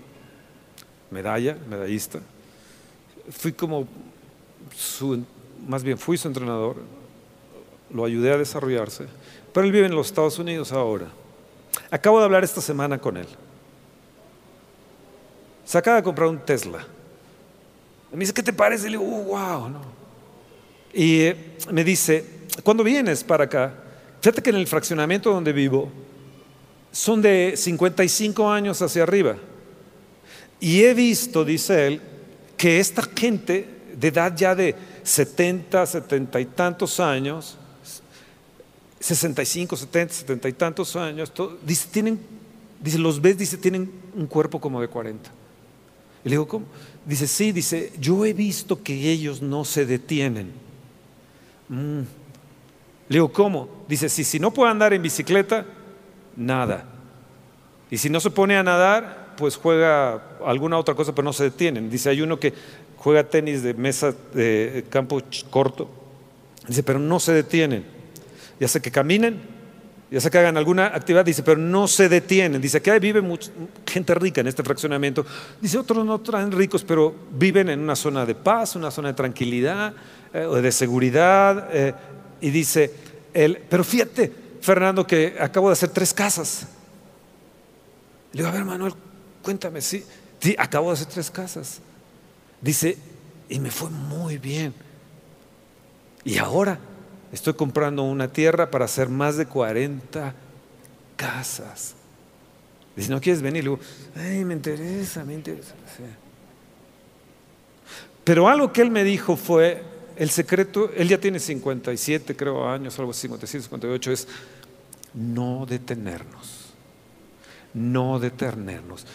B: medalla, medallista. Fui como su, más bien fui su entrenador, lo ayudé a desarrollarse, pero él vive en los Estados Unidos ahora. Acabo de hablar esta semana con él. Se acaba de comprar un Tesla. Me dice, ¿qué te parece? Y le digo, wow. No. Y eh, me dice, ¿cuándo vienes para acá? Fíjate que en el fraccionamiento donde vivo son de 55 años hacia arriba. Y he visto, dice él, que esta gente de edad ya de 70, 70 y tantos años, 65, 70, 70 y tantos años, dice, tienen, dice, los ves, dice, tienen un cuerpo como de 40. Y le digo, ¿cómo? Dice, sí, dice, yo he visto que ellos no se detienen. Mm. Le digo, ¿cómo? Dice, si, si no puede andar en bicicleta, nada. Y si no se pone a nadar, pues juega alguna otra cosa, pero no se detienen. Dice, hay uno que juega tenis de mesa de campo corto. Dice, pero no se detienen ya sea que caminen, ya sea que hagan alguna actividad, dice, pero no se detienen. Dice que vive gente rica en este fraccionamiento. Dice, otros no traen ricos, pero viven en una zona de paz, una zona de tranquilidad, eh, de seguridad. Eh, y dice, él, pero fíjate, Fernando, que acabo de hacer tres casas. Le digo, a ver, Manuel, cuéntame, sí, sí, acabo de hacer tres casas. Dice, y me fue muy bien. Y ahora estoy comprando una tierra para hacer más de 40 casas. Dice, ¿no quieres venir? Le digo, ay, me interesa, me interesa. Pero algo que él me dijo fue, el secreto, él ya tiene 57, creo, años, algo así, 57, 58, es no detenernos. No detenernos.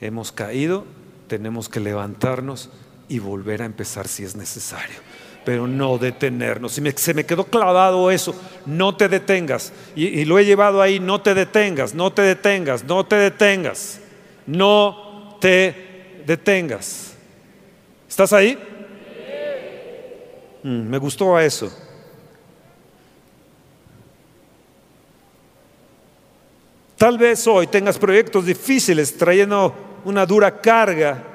B: Hemos caído, tenemos que levantarnos y volver a empezar si es necesario pero no detenernos. Y se me quedó clavado eso, no te detengas. Y, lo he llevado ahí, no te detengas, no te detengas, no te detengas, no te detengas. ¿Estás ahí? Mm, me gustó eso. Tal vez hoy tengas proyectos difíciles trayendo una dura carga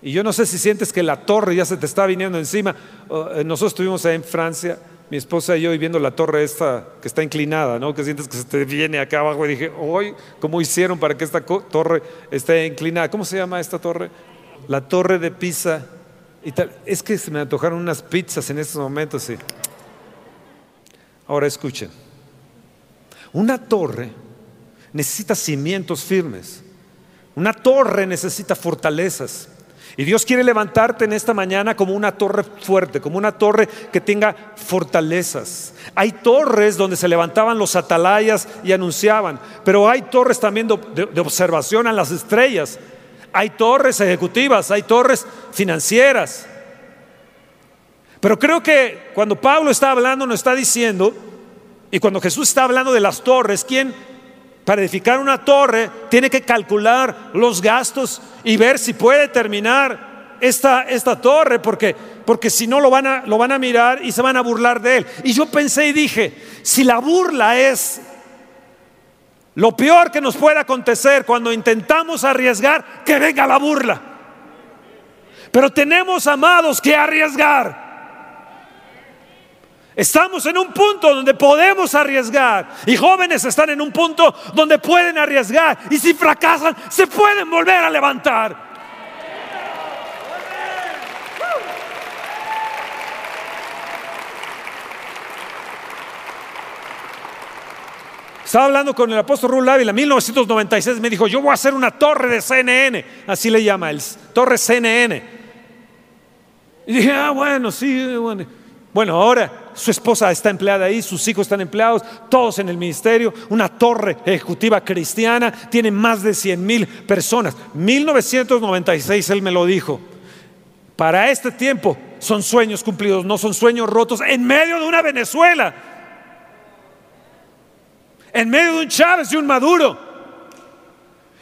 B: y yo no sé si sientes que la torre ya se te está viniendo encima. Eh, nosotros estuvimos ahí en Francia, mi esposa y yo, y viendo la torre esta que está inclinada, ¿no? Que sientes que se te viene acá abajo. Y dije, hoy, ¿cómo hicieron para que esta torre esté inclinada? ¿Cómo se llama esta torre? La torre de Pisa. Es que se me antojaron unas pizzas en estos momentos. Sí. Ahora escuchen. Una torre necesita cimientos firmes. Una torre necesita fortalezas. Y Dios quiere levantarte en esta mañana como una torre fuerte, como una torre que tenga fortalezas. Hay torres donde se levantaban los atalayas y anunciaban, pero hay torres también de, observación a las estrellas. hay torres ejecutivas, hay torres financieras. Pero creo que cuando Pablo está hablando, nos está diciendo, y cuando Jesús está hablando de las torres, ¿quién para edificar una torre tiene que calcular los gastos y ver si puede terminar esta, esta torre? Porque, porque si no lo van, a, lo van a mirar y se van a burlar de él. Y yo pensé y dije, si la burla es lo peor que nos puede acontecer cuando intentamos arriesgar, que venga la burla. Pero tenemos, amados, que arriesgar. Estamos en un punto donde podemos arriesgar y jóvenes están en un punto donde pueden arriesgar y si fracasan se pueden volver a levantar. Estaba hablando con el apóstol Rul Ávila en 1996, me dijo, yo voy a hacer una torre de CNN, así le llama, el torre CNN. Y dije, ah, bueno, sí, bueno. Bueno, ahora su esposa está empleada ahí, sus hijos están empleados, todos en el ministerio, una torre ejecutiva cristiana, tiene más de 100 mil personas. 1996 él me lo dijo. Para este tiempo son sueños cumplidos, no son sueños rotos en medio de una Venezuela, en medio de un Chávez y un Maduro,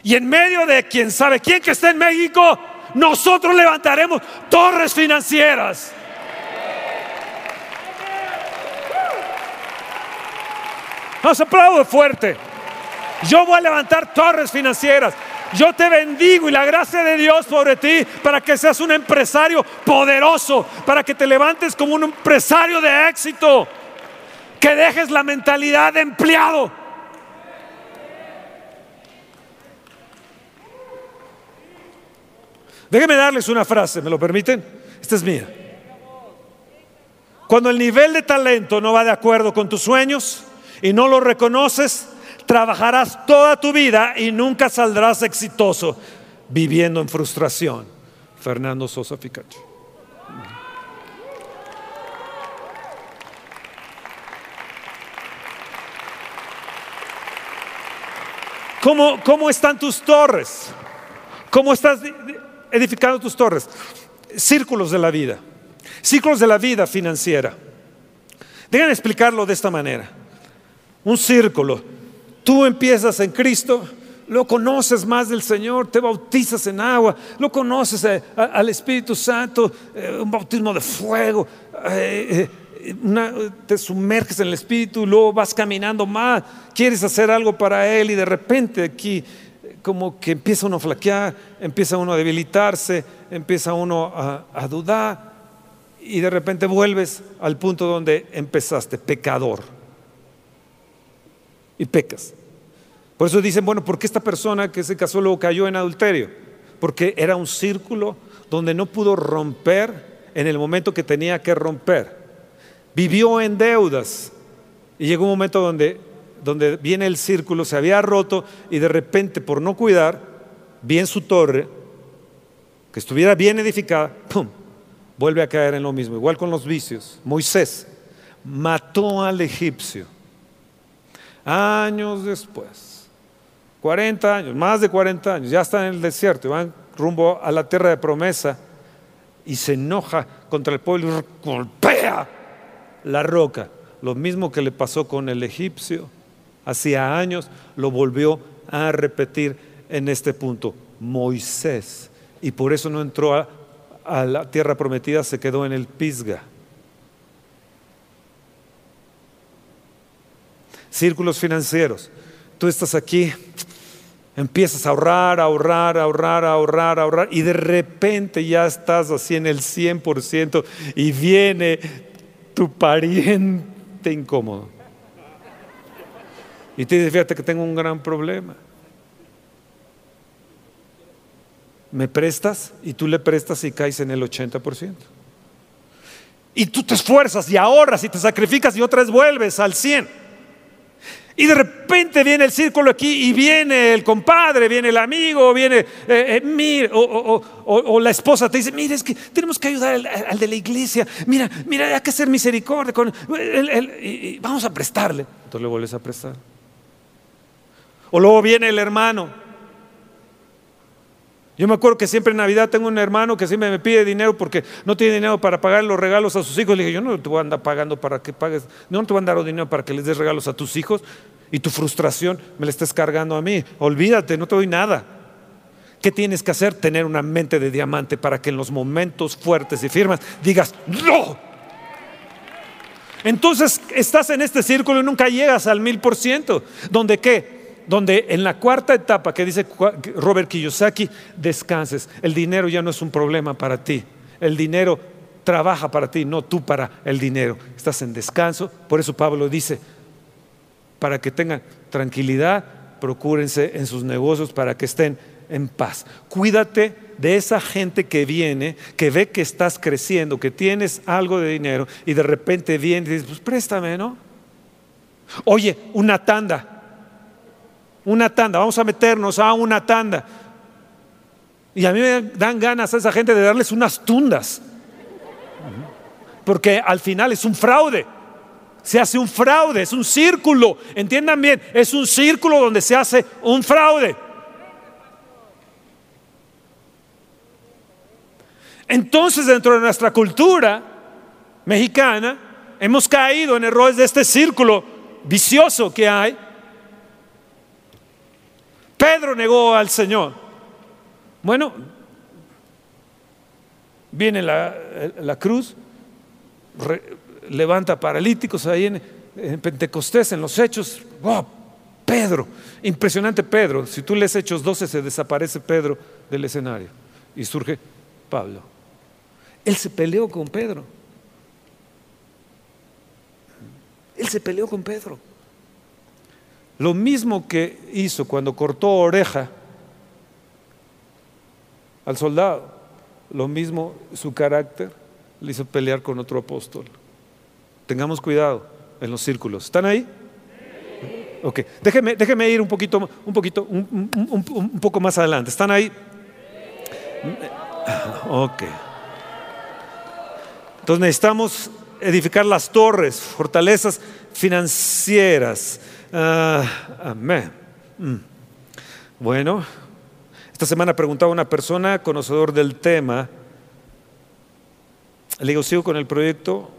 B: y en medio de quien sabe quién que está en México, nosotros levantaremos torres financieras. Nos aplaudo fuerte. Yo voy a levantar torres financieras. Yo te bendigo y la gracia de Dios sobre ti para que seas un empresario poderoso, para que te levantes como un empresario de éxito, que dejes la mentalidad de empleado. Déjenme darles una frase, ¿me lo permiten? Esta es mía. Cuando el nivel de talento no va de acuerdo con tus sueños, y no lo reconoces, trabajarás toda tu vida y nunca saldrás exitoso viviendo en frustración. Fernando Sosa Ficacho. ¿Cómo, ¿Cómo están tus torres? ¿Cómo estás edificando tus torres? Círculos de la vida. Círculos de la vida financiera. Déjenme explicarlo de esta manera un círculo. Tú empiezas en Cristo, lo conoces más del Señor, te bautizas en agua, lo conoces eh, al Espíritu Santo, eh, un bautismo de fuego, eh, te sumerges en el Espíritu, luego vas caminando más, quieres hacer algo para Él y de repente aquí como que empieza uno a flaquear, empieza uno a debilitarse, empieza uno a dudar y de repente vuelves al punto donde empezaste, pecador y pecas. Por eso dicen, bueno, ¿por qué esta persona que se casó luego cayó en adulterio? Porque era un círculo donde no pudo romper en el momento que tenía que romper. Vivió en deudas y llegó un momento donde, donde viene el círculo, se había roto y de repente por no cuidar bien su torre, que estuviera bien edificada, ¡pum! vuelve a caer en lo mismo. Igual con los vicios. Moisés mató al egipcio Años después, 40 años, más de 40 años, ya están en el desierto y van rumbo a la tierra de promesa y se enoja contra el pueblo y golpea la roca. Lo mismo que le pasó con el egipcio hacía años, lo volvió a repetir en este punto. Moisés. Y por eso no entró a, a la tierra prometida, se quedó en el Pisga. Círculos financieros. Tú estás aquí, empiezas a ahorrar, ahorrar, ahorrar, ahorrar, ahorrar, y de repente ya estás así en el 100% y viene tu pariente incómodo. Y te dice, fíjate que tengo un gran problema. ¿Me prestas? Y tú le prestas y caes en el 80%. Y tú te esfuerzas y ahorras y te sacrificas y otra vez vuelves al 100%. Y de repente viene el círculo aquí y viene el compadre, viene el amigo, viene eh, eh o, la esposa te dice, mira, es que tenemos que ayudar al, de la iglesia, mira, mira, hay que hacer misericordia con y vamos a prestarle. Entonces le vuelves a prestar. O luego viene el hermano Yo me acuerdo que siempre en Navidad tengo un hermano que siempre me pide dinero porque no tiene dinero para pagar los regalos a sus hijos. Le dije, yo no te voy a andar pagando para que pagues, no te voy a dar dinero para que les des regalos a tus hijos y tu frustración me la estés cargando a mí. Olvídate, no te doy nada. ¿Qué tienes que hacer? Tener una mente de diamante para que en los momentos fuertes y firmes digas, no. Entonces estás en este círculo y nunca llegas al mil por ciento. ¿Donde qué? Donde en la cuarta etapa que dice Robert Kiyosaki, descanses. El dinero ya no es un problema para ti. El dinero trabaja para ti, no tú para el dinero. Estás en descanso. Por eso Pablo dice, para que tengan tranquilidad, procúrense en sus negocios para que estén en paz. Cuídate de esa gente que viene, que ve que estás creciendo, que tienes algo de dinero y de repente viene y dice, pues préstame, ¿no? Oye, una tanda una tanda, vamos a meternos a una tanda. Y a mí me dan ganas a esa gente de darles unas tundas. Porque al final es un fraude. Se hace un fraude, es un círculo. Entiendan bien, es un círculo donde se hace un fraude. Entonces dentro de nuestra cultura mexicana hemos caído en errores de este círculo vicioso que hay Pedro negó al Señor. Bueno, viene la, cruz, levanta paralíticos ahí en, Pentecostés, en los hechos. ¡Wow! Pedro, impresionante Pedro. Si tú lees Hechos 12, se desaparece Pedro del escenario y surge Pablo. Él se peleó con Pedro. Él se peleó con Pedro. Lo mismo que hizo cuando cortó oreja al soldado, lo mismo su carácter le hizo pelear con otro apóstol. Tengamos cuidado en los círculos. ¿Están ahí? Ok, déjeme, déjeme ir un poquito, un poquito, un, un poco más adelante. ¿Están ahí? Ok. Entonces necesitamos edificar las torres, fortalezas financieras. Ah, amén. Mm. Bueno, esta semana preguntaba una persona conocedor del tema, le digo, ¿sigo con el proyecto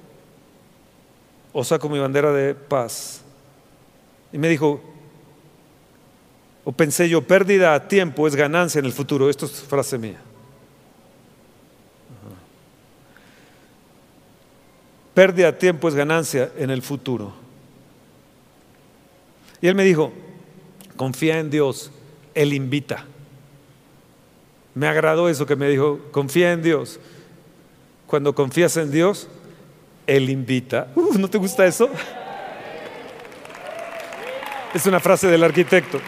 B: o saco mi bandera de paz? Y me dijo, o pensé yo, pérdida a tiempo es ganancia en el futuro. Esto es frase mía. Pérdida a tiempo es ganancia en el futuro. Y él me dijo, confía en Dios, Él invita. Me agradó eso que me dijo, confía en Dios. Cuando confías en Dios, Él invita. ¿No te gusta eso? Es una frase del arquitecto.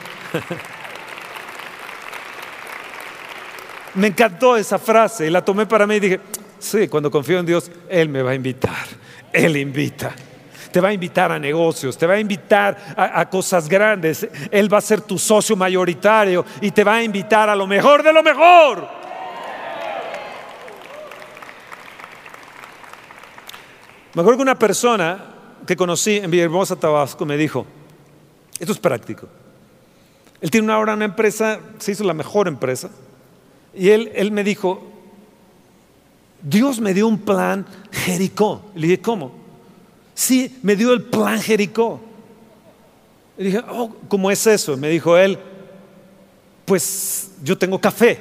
B: Me encantó esa frase y la tomé para mí y dije, sí, cuando confío en Dios, Él me va a invitar. Él invita te va a invitar a negocios, te va a invitar a, cosas grandes. Él va a ser tu socio mayoritario y te va a invitar a lo mejor de lo mejor. Me acuerdo que una persona que conocí en Villahermosa, Tabasco, me dijo, esto es práctico. Él tiene ahora una empresa, se hizo la mejor empresa, y él, él me dijo, Dios me dio un plan Jericó. Le dije, ¿cómo? Sí, me dio el plan Jericó. Y dije, oh, ¿cómo es eso? Me dijo él, pues yo tengo café.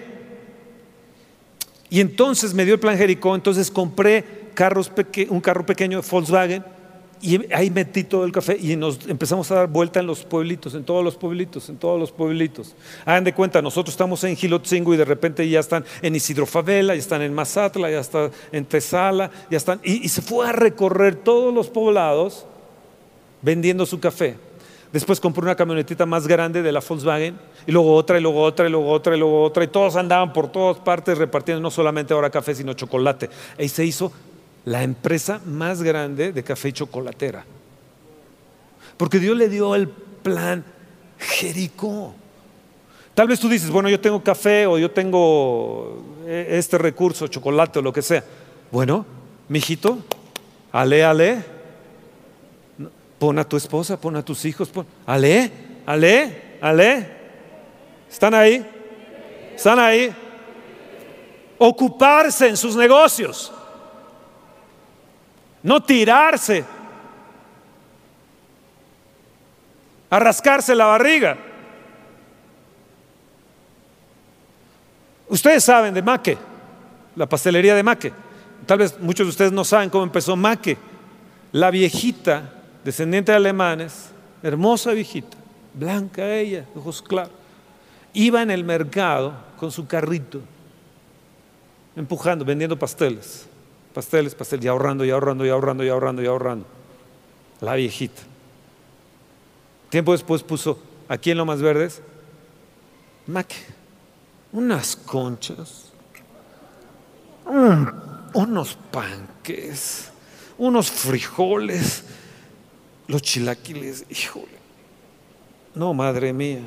B: Y entonces me dio el plan Jericó, entonces compré un carro pequeño Volkswagen y ahí metí todo el café y nos empezamos a dar vuelta en los pueblitos, en todos los pueblitos, en todos los pueblitos. Hagan de cuenta, nosotros estamos en Gilotzingo y de repente ya están en Isidro Favela, ya están en Mazatla, ya están en Tesala, ya están. Y, y se fue a recorrer todos los poblados vendiendo su café. Después compró una camionetita más grande de la Volkswagen y luego otra y luego otra y luego otra y luego otra y todos andaban por todas partes repartiendo no solamente ahora café sino chocolate. Y se hizo la empresa más grande de café y chocolatera. Porque Dios le dio el plan Jericó. Tal vez tú dices, bueno, yo tengo café o yo tengo eh, este recurso, chocolate o lo que sea. Bueno, mijito, ale, ale. Pon a tu esposa, pon a tus hijos, pon. Ale, ale, ale. ¿Están ahí? ¿Están ahí? ocuparse en sus negocios, no tirarse a rascarse la barriga. Ustedes saben de Maque, la pastelería de Maque. Tal vez muchos de ustedes no saben cómo empezó Maque. La viejita, descendiente de alemanes, hermosa viejita, blanca ella, ojos claros, iba en el mercado con su carrito, empujando, vendiendo pasteles, pasteles, pasteles, y ahorrando, y ahorrando, y ahorrando, y ahorrando, y ahorrando. La viejita. Tiempo después puso aquí en Lomas Verdes, Mac, unas conchas, unos panques, unos frijoles, los chilaquiles, híjole. No, madre mía.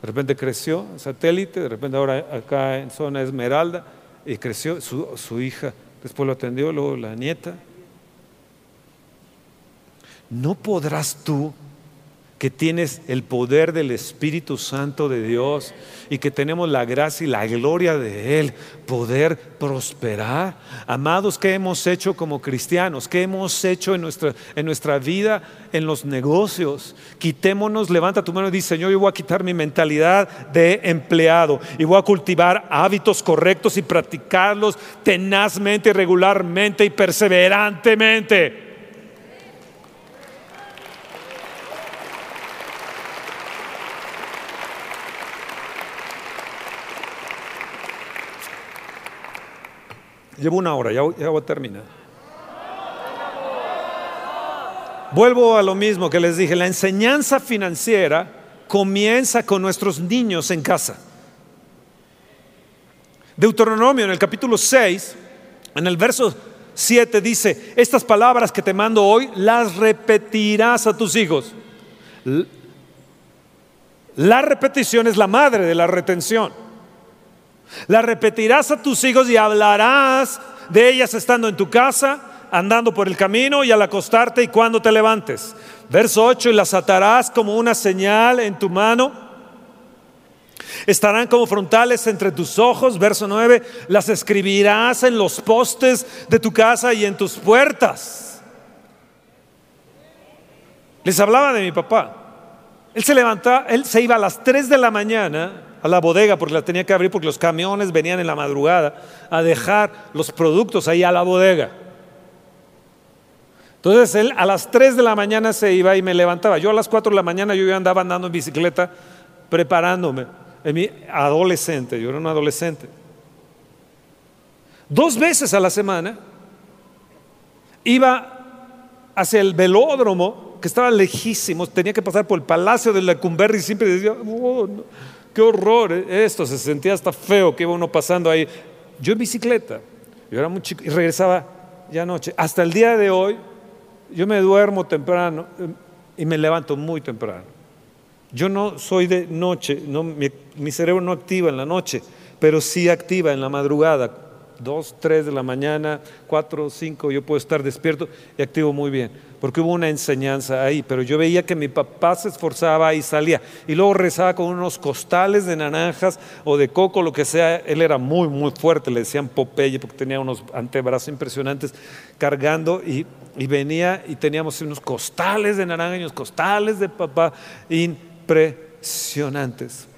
B: De repente creció, satélite, de repente ahora acá en zona Esmeralda, y creció su, su hija, después lo atendió, luego la nieta. ¿No podrás tú que tienes el poder del Espíritu Santo de Dios y que tenemos la gracia y la gloria de Él, poder prosperar. Amados, ¿qué hemos hecho como cristianos? ¿Qué hemos hecho en nuestra, en nuestra vida, en los negocios? Quitémonos, levanta tu mano y dice, Señor, yo voy a quitar mi mentalidad de empleado y voy a cultivar hábitos correctos y practicarlos tenazmente, regularmente y perseverantemente. Llevo una hora, ya, voy a terminar. Vuelvo a lo mismo que les dije, la enseñanza financiera comienza con nuestros niños en casa. Deuteronomio en el capítulo 6, en el verso 7 dice, estas palabras que te mando hoy las repetirás a tus hijos. La repetición es la madre de la retención. La repetirás a tus hijos y hablarás de ellas estando en tu casa, andando por el camino y al acostarte y cuando te levantes. Verso 8, y las atarás como una señal en tu mano. Estarán como frontales entre tus ojos. Verso 9, las escribirás en los postes de tu casa y en tus puertas. Les hablaba de mi papá. Él se levantaba, él se iba a las 3 de la mañana a la bodega porque la tenía que abrir porque los camiones venían en la madrugada a dejar los productos ahí a la bodega. Entonces él a las 3 de la mañana se iba y me levantaba. Yo a las 4 de la mañana yo andaba andando en bicicleta preparándome. En mi adolescente, yo era un adolescente. Dos veces a la semana iba hacia el velódromo que estaba lejísimo, tenía que pasar por el palacio de la Cumberry y siempre decía, oh, qué horror esto, se sentía hasta feo que iba uno pasando ahí. Yo en bicicleta, yo era muy chico y regresaba ya anoche. Hasta el día de hoy, yo me duermo temprano eh, y me levanto muy temprano. Yo no soy de noche, no, mi cerebro no activa en la noche, pero sí activa en la madrugada. Dos, tres de la mañana, cuatro, cinco, yo puedo estar despierto y activo muy bien porque hubo una enseñanza ahí, pero yo veía que mi papá se esforzaba y salía, y luego rezaba con unos costales de naranjas o de coco, lo que sea, él era muy, muy fuerte, le decían Popeye porque tenía unos antebrazos impresionantes cargando y, y venía y teníamos unos costales de naranja unos costales de papá impresionantes.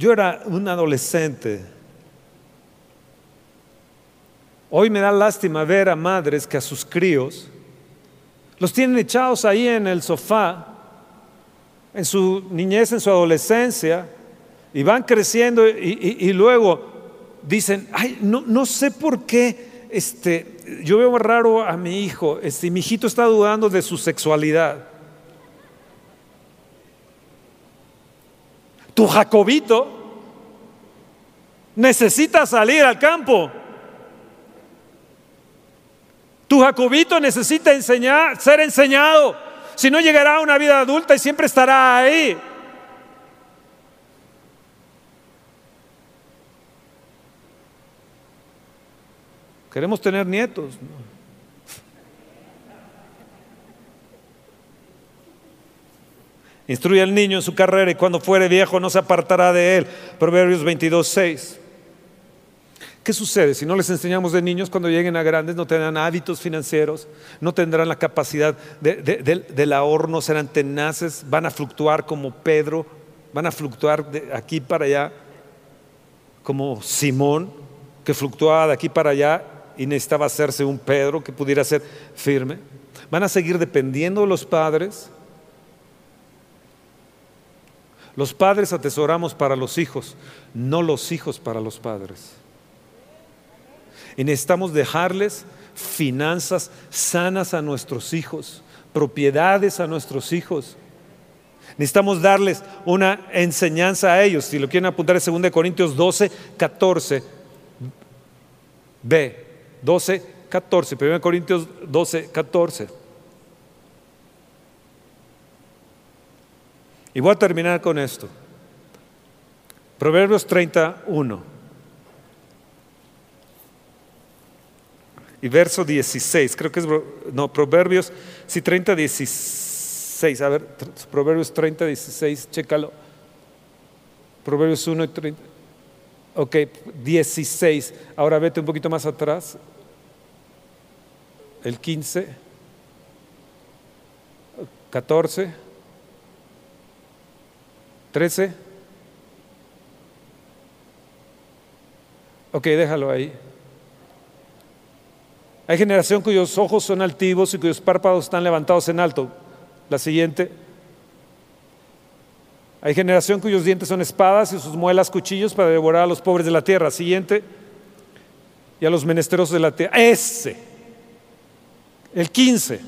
B: Yo era un adolescente Hoy me da lástima ver a madres que a sus críos los tienen echados ahí en el sofá, en su niñez, en su adolescencia, y van creciendo y, luego dicen, ay, no, no sé por qué, este, yo veo raro a mi hijo, este, mi hijito está dudando de su sexualidad. Tu Jacobito necesita salir al campo. Tu Jacobito necesita ser enseñado. Si no llegará a una vida adulta y siempre estará ahí. Queremos tener nietos. Instruye al niño en su carrera y cuando fuere viejo no se apartará de él. Proverbios 22, 6. ¿Qué sucede? Si no les enseñamos de niños, cuando lleguen a grandes no tendrán hábitos financieros, no tendrán la capacidad del ahorro, serán tenaces, van a fluctuar como Pedro, van a fluctuar de aquí para allá, como Simón, que fluctuaba de aquí para allá y necesitaba hacerse un Pedro que pudiera ser firme. Van a seguir dependiendo de los padres, los padres atesoramos para los hijos, no los hijos para los padres. Y necesitamos dejarles finanzas sanas a nuestros hijos, propiedades a nuestros hijos. Necesitamos darles una enseñanza a ellos. Si lo quieren apuntar en 2 Corintios 12, 14. B, 12, 14. 1 Corintios 12, 14. Y voy a terminar con esto. Proverbios 31. Y verso 16, creo que es, no, Proverbios, sí, 30, 16, a ver, Proverbios 30, 16, chécalo. Proverbios 1 y 30. Ok, 16. Ahora vete un poquito más atrás. El 15, 14. 13. Ok, déjalo ahí. Hay generación cuyos ojos son altivos y cuyos párpados están levantados en alto. La siguiente. Hay generación cuyos dientes son espadas y sus muelas cuchillos para devorar a los pobres de la tierra. Siguiente. Y a los menesterosos de la tierra. Ese. El 15.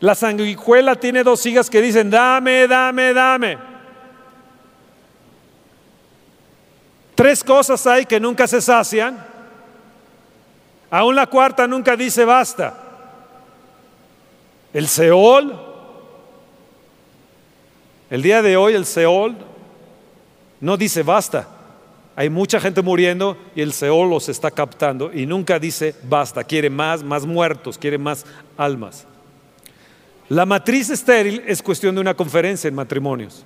B: La sanguijuela tiene dos hijas que dicen, dame, dame, dame. Tres cosas hay que nunca se sacian. Aún la cuarta nunca dice basta. El Seol. El día de hoy el Seol no dice basta. Hay mucha gente muriendo y el Seol los está captando y nunca dice basta. Quiere más, más muertos, quiere más almas. La matriz estéril es cuestión de una conferencia en matrimonios.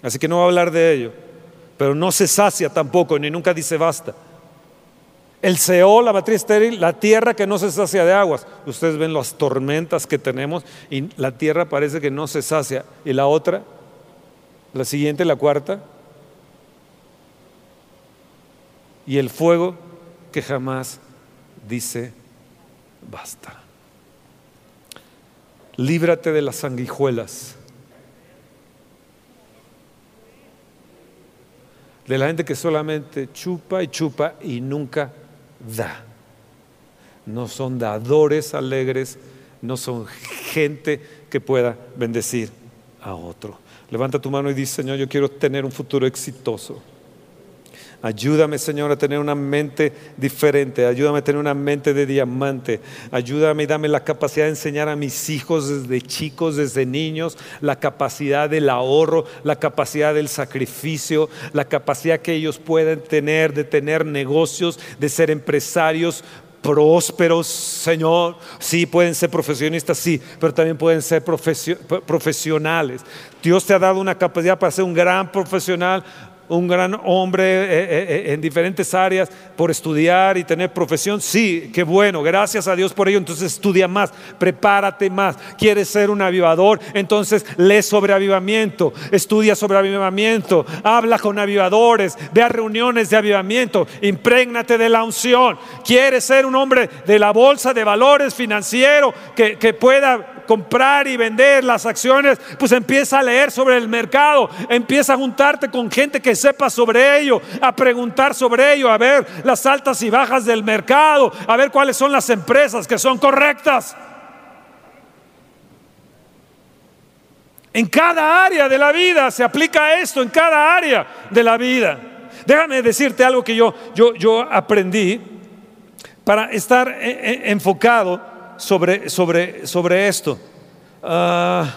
B: Así que no voy a hablar de ello pero no se sacia tampoco, ni nunca dice basta. El Seol, la matriz estéril, la tierra que no se sacia de aguas. Ustedes ven las tormentas que tenemos y la tierra parece que no se sacia. Y la otra, la siguiente, la cuarta, y el fuego que jamás dice basta. Líbrate de las sanguijuelas de la gente que solamente chupa y chupa y nunca da. No son dadores alegres, no son gente que pueda bendecir a otro. Levanta tu mano y dice, Señor, yo quiero tener un futuro exitoso. Ayúdame, Señor, a tener una mente diferente. Ayúdame a tener una mente de diamante. Ayúdame y dame la capacidad de enseñar a mis hijos desde chicos, desde niños, la capacidad del ahorro, la capacidad del sacrificio, la capacidad que ellos pueden tener de tener negocios, de ser empresarios prósperos, Señor. Sí, pueden ser profesionistas, sí, pero también pueden ser profesionales. Dios te ha dado una capacidad para ser un gran profesional, un gran hombre eh, eh, eh, en diferentes áreas por estudiar y tener profesión. Sí, qué bueno, gracias a Dios por ello. Entonces estudia más, prepárate más. ¿Quieres ser un avivador? Entonces lee sobre avivamiento, estudia sobre avivamiento, habla con avivadores, ve a reuniones de avivamiento, imprégnate de la unción. ¿Quieres ser un hombre de la bolsa de valores financiero que, que pueda comprar y vender las acciones, pues empieza a leer sobre el mercado, empieza a juntarte con gente que sepa sobre ello, a preguntar sobre ello, a ver las altas y bajas del mercado, a ver cuáles son las empresas que son correctas. En cada área de la vida se aplica esto, en cada área de la vida. Déjame decirte algo que yo, yo, yo aprendí para estar eh, eh, enfocado sobre, sobre, sobre esto. Ah,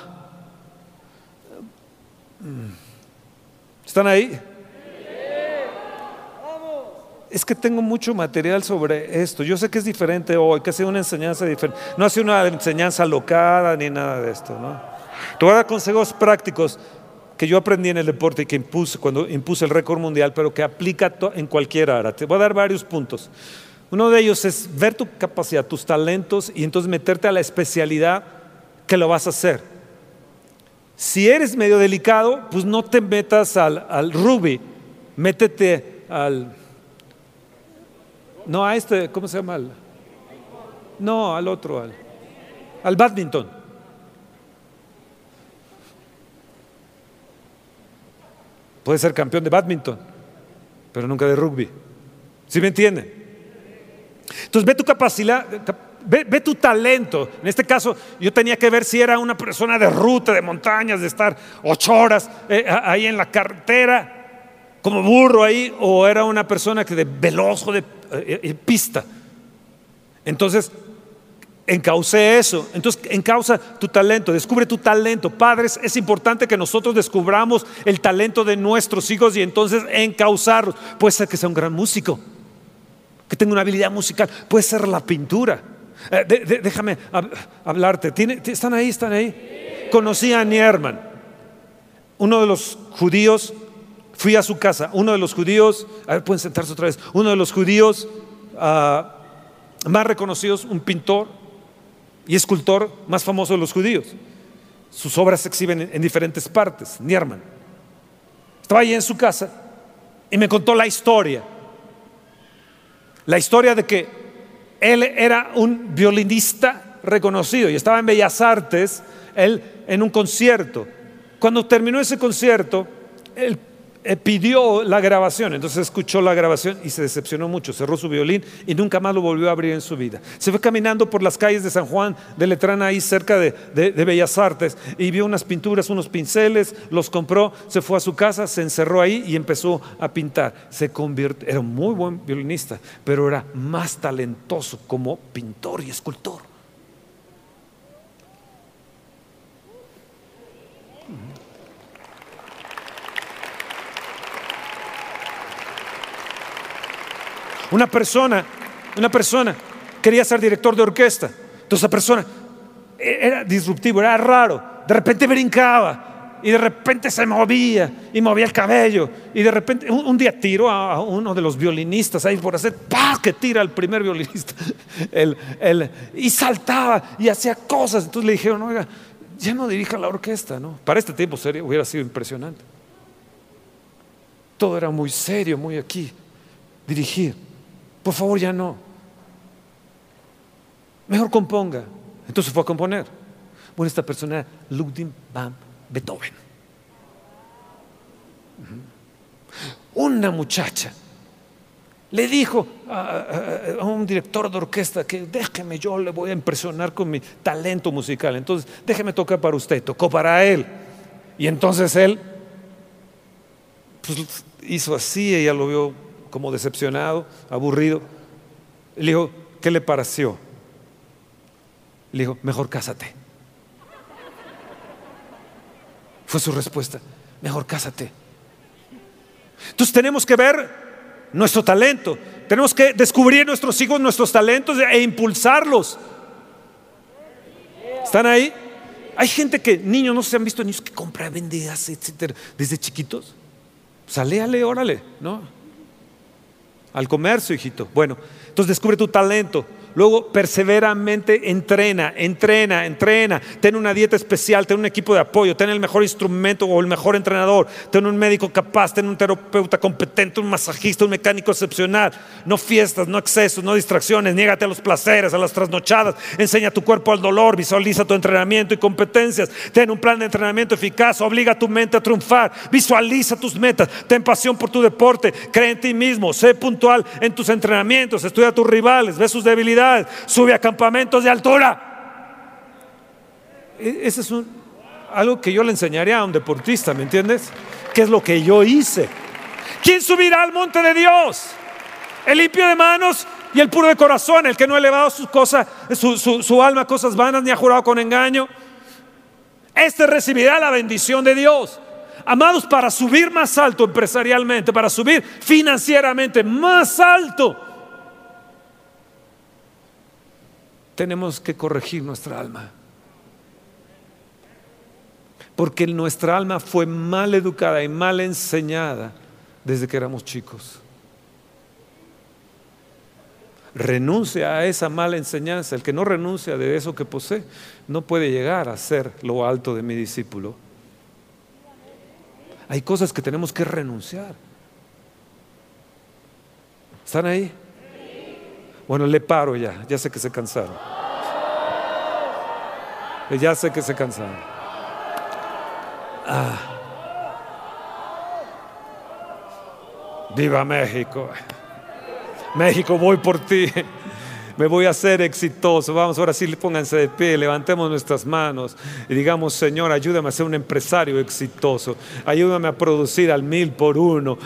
B: ¿Están ahí? Es que tengo mucho material sobre esto. Yo sé que es diferente hoy, que ha sido una enseñanza diferente. No ha sido una enseñanza locada ni nada de esto, ¿no? Te voy a dar consejos prácticos que yo aprendí en el deporte y que impuse cuando impuse el récord mundial, pero que aplica en cualquier área. Te voy a dar varios puntos. Uno de ellos es ver tu capacidad, tus talentos y entonces meterte a la especialidad que lo vas a hacer. Si eres medio delicado, pues no te metas al, al rugby, métete al... No, a este, ¿cómo se llama? no, al otro, al, al badminton. Puede ser campeón de badminton, pero nunca de rugby. ¿Sí me entiende? Entonces ve tu capacidad, ve, tu talento. En este caso, yo tenía que ver si era una persona de ruta, de montañas, de estar ocho horas eh, ahí en la carretera, como burro ahí, o era una persona que de veloz de eh, eh, pista. Entonces, encauce eso. Entonces, encausa tu talento, descubre tu talento. Padres, es importante que nosotros descubramos el talento de nuestros hijos y entonces encauzarlos. Puede ser que sea un gran músico, que tenga una habilidad musical, puede ser la pintura. Eh, déjame hablarte. ¿Están ahí? ¿Están ahí? Conocí a Nierman, uno de los judíos. Fui a su casa, uno de los judíos, a ver, pueden sentarse otra vez, uno de los judíos ah, más reconocidos, un pintor, y escultor más famoso de los judíos. Sus obras se exhiben en, diferentes partes, Nierman. Estaba ahí en su casa y me contó la historia. La historia de que él era un violinista reconocido y estaba en Bellas Artes, él en un concierto. Cuando terminó ese concierto, eh, pidió la grabación, entonces escuchó la grabación y se decepcionó mucho, cerró su violín y nunca más lo volvió a abrir en su vida. Se fue caminando por las calles de San Juan de Letrán, ahí cerca de, Bellas Artes, y vio unas pinturas, unos pinceles, los compró, se fue a su casa, se encerró ahí y empezó a pintar. Se convirtió, era un muy buen violinista, pero era más talentoso como pintor y escultor. Una persona, una persona quería ser director de orquesta. Entonces esa persona era disruptivo, era raro. De repente brincaba y de repente se movía y movía el cabello. Y de repente un, día tiró a uno de los violinistas ahí por hacer, ¡pah! que tira al primer violinista. y saltaba y hacía cosas. Entonces le dijeron, oiga, ya no dirija la orquesta, ¿no? Para este tiempo serio hubiera sido impresionante. Todo era muy serio, muy aquí. Dirigir. Por favor, ya no. Mejor componga. Entonces fue a componer. Bueno, esta persona era Ludwig van Beethoven. Una muchacha le dijo a, un director de orquesta que déjeme, yo le voy a impresionar con mi talento musical. Entonces, déjeme tocar para usted. Tocó para él. Y entonces él pues, hizo así, ella lo vio como decepcionado, aburrido. Le dijo, ¿qué le pareció? Le dijo, mejor cásate. Fue su respuesta, mejor cásate. Entonces tenemos que ver nuestro talento, tenemos que descubrir nuestros hijos, nuestros talentos e impulsarlos. ¿Están ahí? Hay gente que, niños, no se han visto niños que compran, vende, etcétera, desde chiquitos. Saléale, órale, ¿no? Al comercio, hijito. Bueno, entonces descubre tu talento. Luego, perseveramente entrena, entrena, entrena. Ten una dieta especial, ten un equipo de apoyo, ten el mejor instrumento o el mejor entrenador, ten un médico capaz, ten un terapeuta competente, un masajista, un mecánico excepcional. No fiestas, no excesos, no distracciones. Niégate a los placeres, a las trasnochadas. Enseña tu cuerpo al dolor, visualiza tu entrenamiento y competencias. Ten un plan de entrenamiento eficaz, obliga a tu mente a triunfar. Visualiza tus metas, ten pasión por tu deporte, cree en ti mismo, sé puntual en tus entrenamientos, estudia a tus rivales, ve sus debilidades sube a campamentos de altura. E, ese es algo que yo le enseñaría a un deportista, ¿me entiendes? ¿Qué es lo que yo hice? ¿Quién subirá al monte de Dios? El limpio de manos y el puro de corazón, el que no ha elevado su, su alma a cosas vanas ni ha jurado con engaño. Este recibirá la bendición de Dios. Amados, para subir más alto empresarialmente, para subir financieramente más alto, tenemos que corregir nuestra alma. porque nuestra alma fue mal educada y mal enseñada desde que éramos chicos. Renuncia a esa mala enseñanza. El que no renuncia de eso que posee no puede llegar a ser lo alto de mi discípulo. Hay cosas que tenemos que renunciar. ¿Están ahí? Bueno, le paro ya, ya sé que se cansaron. Ya sé que se cansaron. Ah. Viva México. México, voy por ti. Me voy a hacer exitoso. Vamos, ahora sí, pónganse de pie, levantemos nuestras manos y digamos, Señor, ayúdame a ser un empresario exitoso. Ayúdame a producir al mil por uno.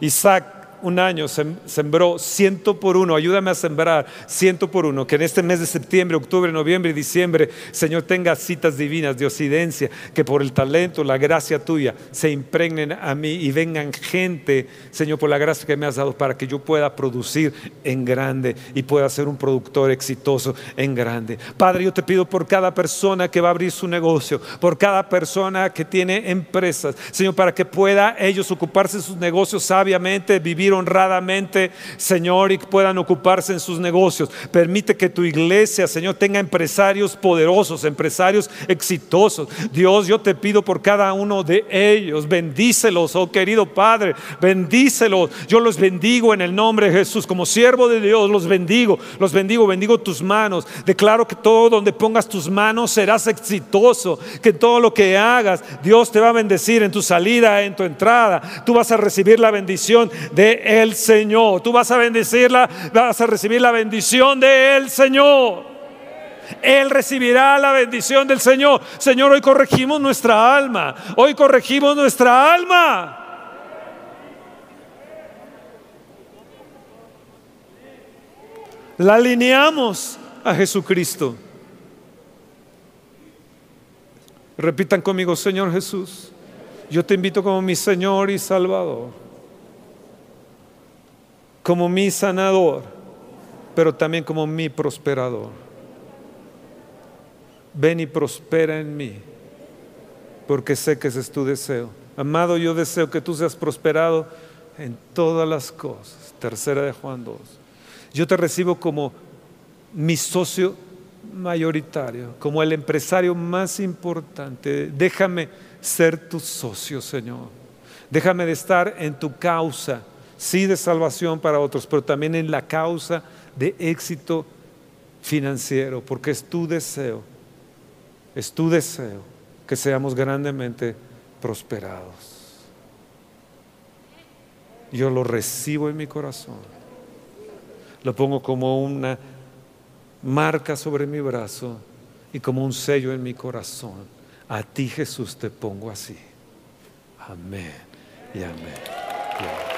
B: Isaac un año sembró ciento por uno, ayúdame a sembrar ciento por uno, que en este mes de septiembre, octubre, noviembre y diciembre, Señor, tenga citas divinas de occidencia, que por el talento, la gracia tuya, se impregnen a mí y vengan gente, Señor, por la gracia que me has dado, para que yo pueda producir en grande y pueda ser un productor exitoso en grande. Padre, yo te pido por cada persona que va a abrir su negocio, por cada persona que tiene empresas, Señor, para que pueda ellos ocuparse de sus negocios sabiamente, vivir honradamente, Señor, y puedan ocuparse en sus negocios. Permite que tu iglesia, Señor, tenga empresarios poderosos, empresarios exitosos. Dios, yo te pido por cada uno de ellos, bendícelos, oh querido Padre, bendícelos. Yo los bendigo en el nombre de Jesús, como siervo de Dios, los bendigo, los bendigo, bendigo tus manos. Declaro que todo donde pongas tus manos serás exitoso, que todo lo que hagas, Dios te va a bendecir en tu salida, en tu entrada. Tú vas a recibir la bendición el Señor. Tú vas a bendecirla, vas a recibir la bendición de el Señor. Él recibirá la bendición del Señor. Señor, hoy corregimos nuestra alma. Hoy corregimos nuestra alma. La alineamos a Jesucristo. Repitan conmigo, Señor Jesús, yo te invito como mi Señor y Salvador como mi sanador, pero también como mi prosperador. Ven y prospera en mí, porque sé que ese es tu deseo. Amado, yo deseo que tú seas prosperado en todas las cosas. Tercera de Juan 2. Yo te recibo como mi socio mayoritario, como el empresario más importante. Déjame ser tu socio, Señor. Déjame de estar en tu causa sí de salvación para otros, pero también en la causa de éxito financiero, porque es tu deseo, es tu deseo que seamos grandemente prosperados. Yo lo recibo en mi corazón, lo pongo como una marca sobre mi brazo y como un sello en mi corazón. A ti Jesús te pongo así. Amén y amén.